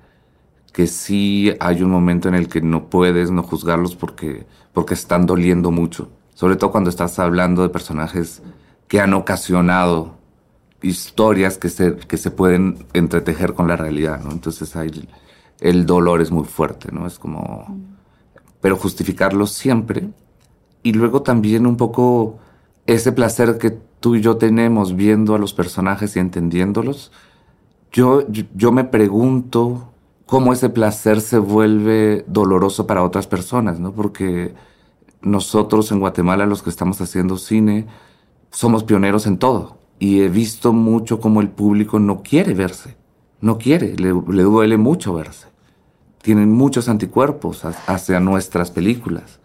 que sí hay un momento en el que no puedes no juzgarlos porque, porque están doliendo mucho. Sobre todo cuando estás hablando de personajes que han ocasionado historias que se, que se pueden entretejer con la realidad, ¿no? Entonces hay, el dolor es muy fuerte, ¿no? Es como... Mm. Pero justificarlos siempre. Y luego también un poco ese placer que tú y yo tenemos viendo a los personajes y entendiéndolos, yo, yo me pregunto cómo ese placer se vuelve doloroso para otras personas, ¿no? Porque nosotros en Guatemala, los que estamos haciendo cine, somos pioneros en todo. Y he visto mucho cómo el público no quiere verse, no quiere, le, le duele mucho verse. Tienen muchos anticuerpos hacia nuestras películas,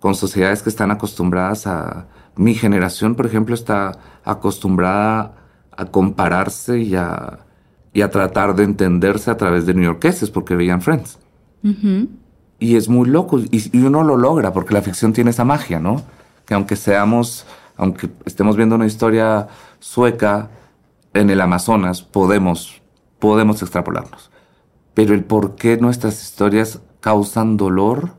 con sociedades que están acostumbradas a, mi generación, por ejemplo, está acostumbrada a compararse y a, y a tratar de entenderse a través de neoyorqueses porque veían Friends. Y es muy loco y, uno lo logra porque la ficción tiene esa magia, ¿no? Que aunque seamos, aunque estemos viendo una historia sueca en el Amazonas, podemos, podemos extrapolarnos. Pero el por qué nuestras historias causan dolor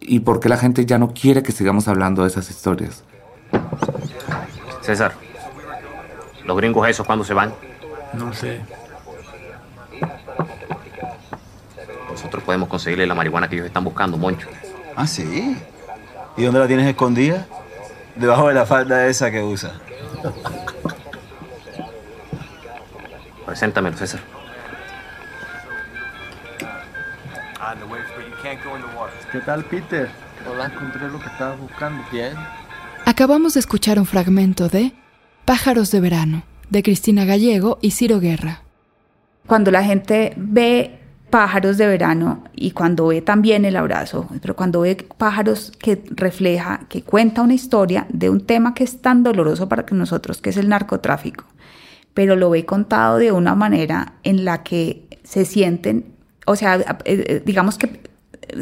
y por qué la gente ya no quiere que sigamos hablando de esas historias. César, ¿los gringos esos cuándo se van? No sé. Nosotros podemos conseguirle la marihuana que ellos están buscando, Moncho. Ah, sí. ¿Y dónde la tienes escondida? Debajo de la falda esa que usa. Preséntamelo, César. ¿Qué tal, Peter? Hola. Encontré lo que estabas buscando. Bien. Acabamos de escuchar un fragmento de Pájaros de Verano, de Cristina Gallego y Ciro Guerra. Cuando la gente ve pájaros de verano y cuando ve también el abrazo, pero cuando ve pájaros que refleja, que cuenta una historia de un tema que es tan doloroso para nosotros, que es el narcotráfico, pero lo ve contado de una manera en la que se sienten, o sea, eh, eh, digamos que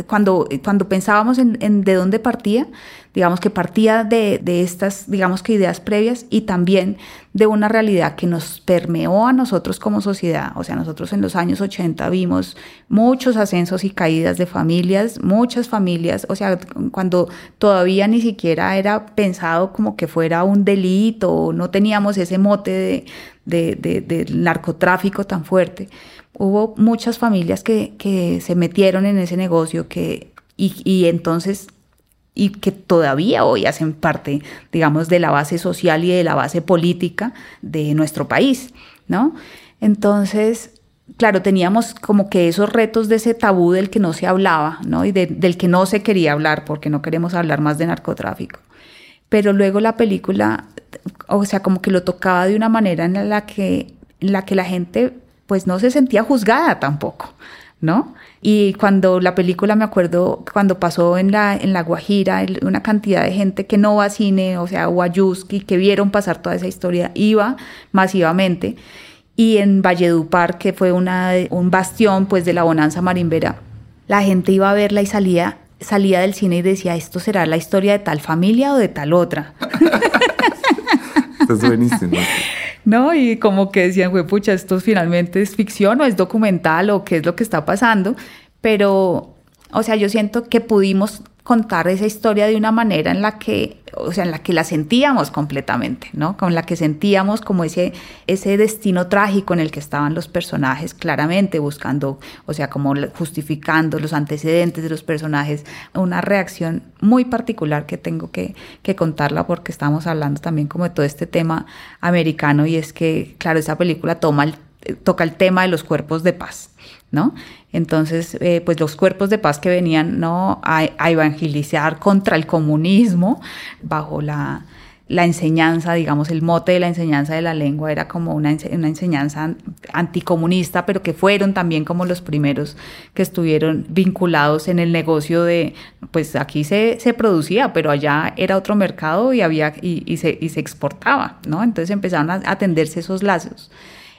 cuando, cuando pensábamos en, de dónde partía, digamos que partía de, de, estas, digamos que ideas previas y también de una realidad que nos permeó a nosotros como sociedad. O sea, nosotros en los años 80 vimos muchos ascensos y caídas de familias, muchas familias, o sea, cuando todavía ni siquiera era pensado como que fuera un delito, no teníamos ese mote de, de, de, narcotráfico tan fuerte. Hubo muchas familias que, que se metieron en ese negocio que, y, y entonces y que todavía hoy hacen parte, digamos, de la base social y de la base política de nuestro país, ¿no? Entonces, claro, teníamos como que esos retos de ese tabú del que no se hablaba, ¿no? Y de, del que no se quería hablar, porque no queremos hablar más de narcotráfico. Pero luego la película, o sea, como que lo tocaba de una manera en la que, en la que la gente, pues, no se sentía juzgada tampoco, ¿no? Y cuando la película, me acuerdo, cuando pasó en la, en la Guajira, una cantidad de gente que no va a cine, o sea, Guayuski, que vieron pasar toda esa historia, iba masivamente. Y en Valledupar, que fue una, un bastión pues, de la bonanza marimbera, la gente iba a verla y salía, salía del cine y decía, ¿esto será la historia de tal familia o de tal otra? es buenísimo. ¿No? Y como que decían, güey, pucha, esto finalmente es ficción o es documental o qué es lo que está pasando, pero, o sea, yo siento que pudimos contar esa historia de una manera en la que, o sea, en la que la sentíamos completamente, ¿no? Con la que sentíamos como ese, ese destino trágico en el que estaban los personajes claramente buscando, o sea, como justificando los antecedentes de los personajes, una reacción muy particular que tengo que, que contarla porque estamos hablando también como de todo este tema americano y es que, claro, esa película toma el, toca el tema de los cuerpos de paz, ¿no? Entonces, eh, pues los cuerpos de paz que venían ¿no? a, evangelizar contra el comunismo bajo la, la, enseñanza, digamos, el mote de la enseñanza de la lengua era como una, una, enseñanza anticomunista, pero que fueron también como los primeros que estuvieron vinculados en el negocio de, pues aquí se, se producía, pero allá era otro mercado y, había, y, y, se, y se exportaba, ¿no? Entonces empezaron a, a tenderse esos lazos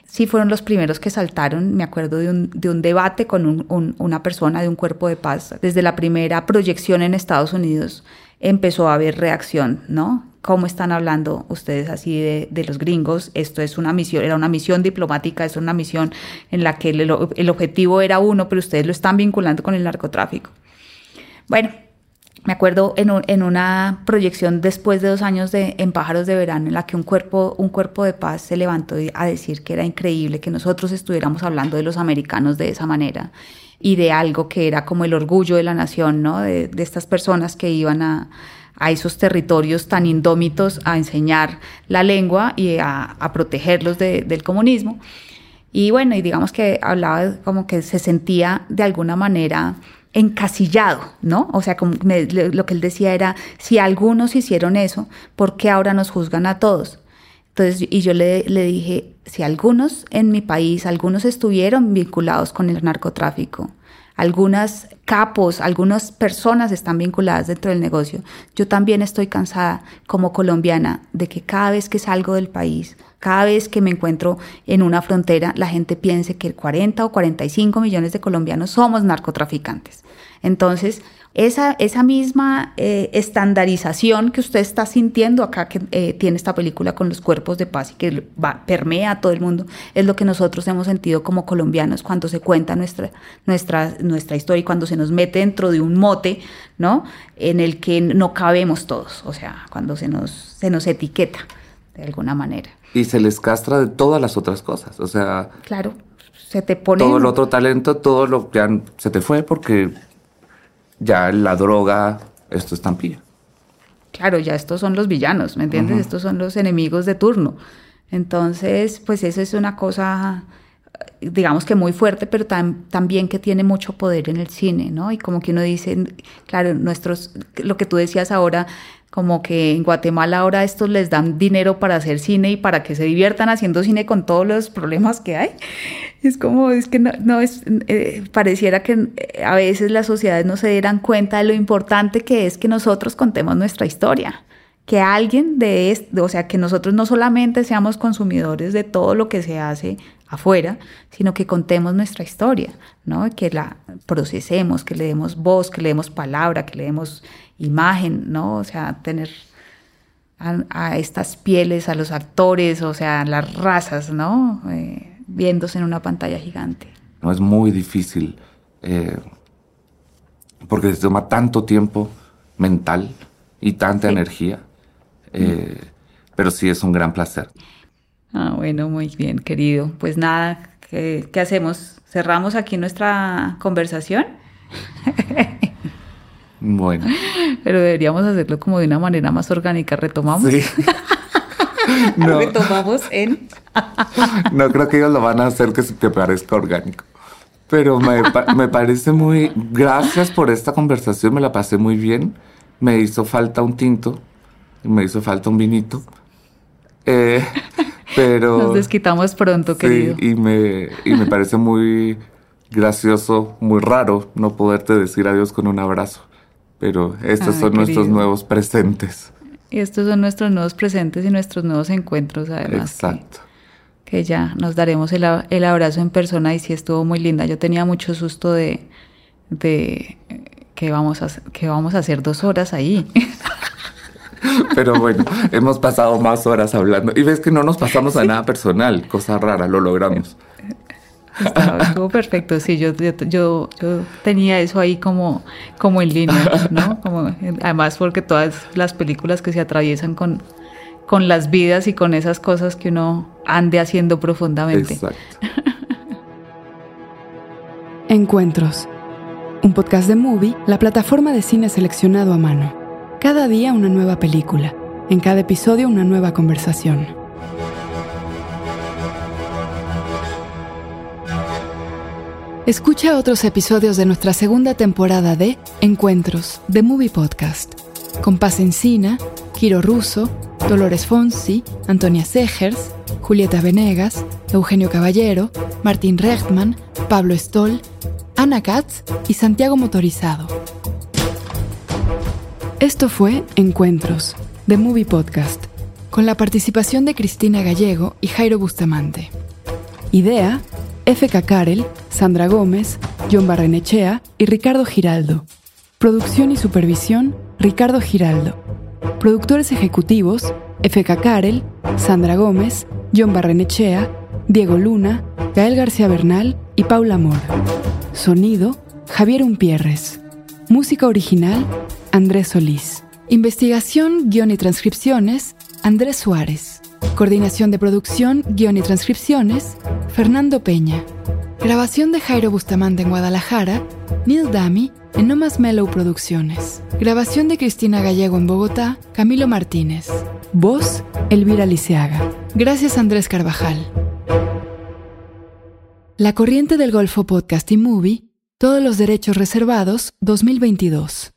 sí fueron los primeros que saltaron. Me acuerdo de un, de un debate con un, un, una persona de un cuerpo de paz. Desde la primera proyección en Estados Unidos empezó a haber reacción, ¿no? ¿Cómo están hablando ustedes así de, de, los gringos? Esto es una misión, era una misión diplomática, es una misión en la que el, el objetivo era uno, pero ustedes lo están vinculando con el narcotráfico. Bueno, me acuerdo en, un, en, una proyección después de dos años de En Pájaros de Verano, en la que un cuerpo, un cuerpo de paz se levantó a decir que era increíble que nosotros estuviéramos hablando de los americanos de esa manera y de algo que era como el orgullo de la nación, ¿no? De, estas personas que iban a, a, esos territorios tan indómitos a enseñar la lengua y a, protegerlos de, del comunismo. Y bueno, y digamos que hablaba como que se sentía de alguna manera encasillado, ¿no? O sea, como lo que él decía era, si algunos hicieron eso, ¿por qué ahora nos juzgan a todos? Entonces, y yo le, le dije, si algunos en mi país, algunos estuvieron vinculados con el narcotráfico, algunas capos, algunas personas están vinculadas dentro del negocio. Yo también estoy cansada como colombiana de que cada vez que salgo del país, cada vez que me encuentro en una frontera, la gente piense que el 40 o 45 millones de colombianos somos narcotraficantes. Entonces, esa, esa misma eh, estandarización que usted está sintiendo acá que eh, tiene esta película con los cuerpos de paz y que va, permea a todo el mundo, es lo que nosotros hemos sentido como colombianos cuando se cuenta nuestra, nuestra, nuestra historia y cuando se nos mete dentro de un mote, ¿no? En el que no cabemos todos, o sea, cuando se nos, se nos etiqueta de alguna manera. Y se les castra de todas las otras cosas, o sea... Claro, se te pone... Todo el otro talento, todo lo que se te fue porque ya la droga, esto es tampilla. Claro, ya estos son los villanos, ¿me entiendes? Uh -huh. Estos son los enemigos de turno. Entonces, pues eso es una cosa, digamos que muy fuerte, pero tam también que tiene mucho poder en el cine, ¿no? Y como que uno dice, claro, nuestros, lo que tú decías ahora, como que en Guatemala ahora estos les dan dinero para hacer cine y para que se diviertan haciendo cine con todos los problemas que hay. Es como, es que no, no es, eh, pareciera que a veces las sociedades no se dieran cuenta de lo importante que es que nosotros contemos nuestra historia que alguien de esto, o sea, que nosotros no solamente seamos consumidores de todo lo que se hace afuera, sino que contemos nuestra historia, ¿no? Que la procesemos, que le demos voz, que le demos palabra, que le demos imagen, ¿no? O sea, tener a, estas pieles, a los actores, o sea, las razas, ¿no? Eh, viéndose en una pantalla gigante. No es muy difícil eh, porque se toma tanto tiempo mental y tanta energía eh, pero sí es un gran placer. Ah, bueno, muy bien, querido. Pues nada, ¿qué, hacemos? ¿Cerramos aquí nuestra conversación? bueno. Pero deberíamos hacerlo como de una manera más orgánica. ¿Retomamos? Sí. no. Retomamos en... no creo que ellos lo van a hacer que se te parezca orgánico. Pero me, me parece muy... Gracias por esta conversación, me la pasé muy bien. Me hizo falta un tinto me hizo falta un vinito. Eh, pero... Nos desquitamos pronto, querido. y me, y me parece muy gracioso, muy raro no poderte decir adiós con un abrazo. Pero estos son nuestros nuevos presentes. Y estos son nuestros nuevos presentes y nuestros nuevos encuentros, además. Exacto. Que, ya nos daremos el, el, abrazo en persona y sí estuvo muy linda. Yo tenía mucho susto de, de que, vamos a, que vamos a hacer dos horas ahí. Pero bueno, hemos pasado más horas hablando. Y ves que no nos pasamos a nada personal, cosa rara, lo logramos. Estuvo perfecto, sí, yo, yo, yo, tenía eso ahí como, como en línea, ¿no? Además porque todas las películas que se atraviesan con, con las vidas y con esas cosas que uno ande haciendo profundamente. Exacto. Encuentros. Un podcast de Movie, la plataforma de cine seleccionado a mano. Cada día una nueva película, en cada episodio una nueva conversación. Escucha otros episodios de nuestra segunda temporada de Encuentros, de Movie Podcast, con Paz Encina, Kiro Russo, Dolores Fonsi, Antonia Segers, Julieta Venegas, Eugenio Caballero, Martín Rechtman, Pablo Stoll, Ana Katz y Santiago Motorizado. Esto fue Encuentros, de Movie Podcast, con la participación de Cristina Gallego y Jairo Bustamante. Idea, F.K. Karel, Sandra Gómez, John Barrenechea y Ricardo Giraldo. Producción y supervisión, Ricardo Giraldo. Productores ejecutivos, F.K. Karel, Sandra Gómez, John Barrenechea, Diego Luna, Gael García Bernal y Paula Amor. Sonido, Javier Umpierres. Música original, Andrés Solís. Investigación, guion y transcripciones, Andrés Suárez. Coordinación de producción, guion y transcripciones, Fernando Peña. Grabación de Jairo Bustamante en Guadalajara, Neil Dami en No Más Mellow Producciones. Grabación de Cristina Gallego en Bogotá, Camilo Martínez. Voz, Elvira Liceaga. Gracias Andrés Carvajal. La Corriente del Golfo Podcast y Movie, todos los derechos reservados, 2022.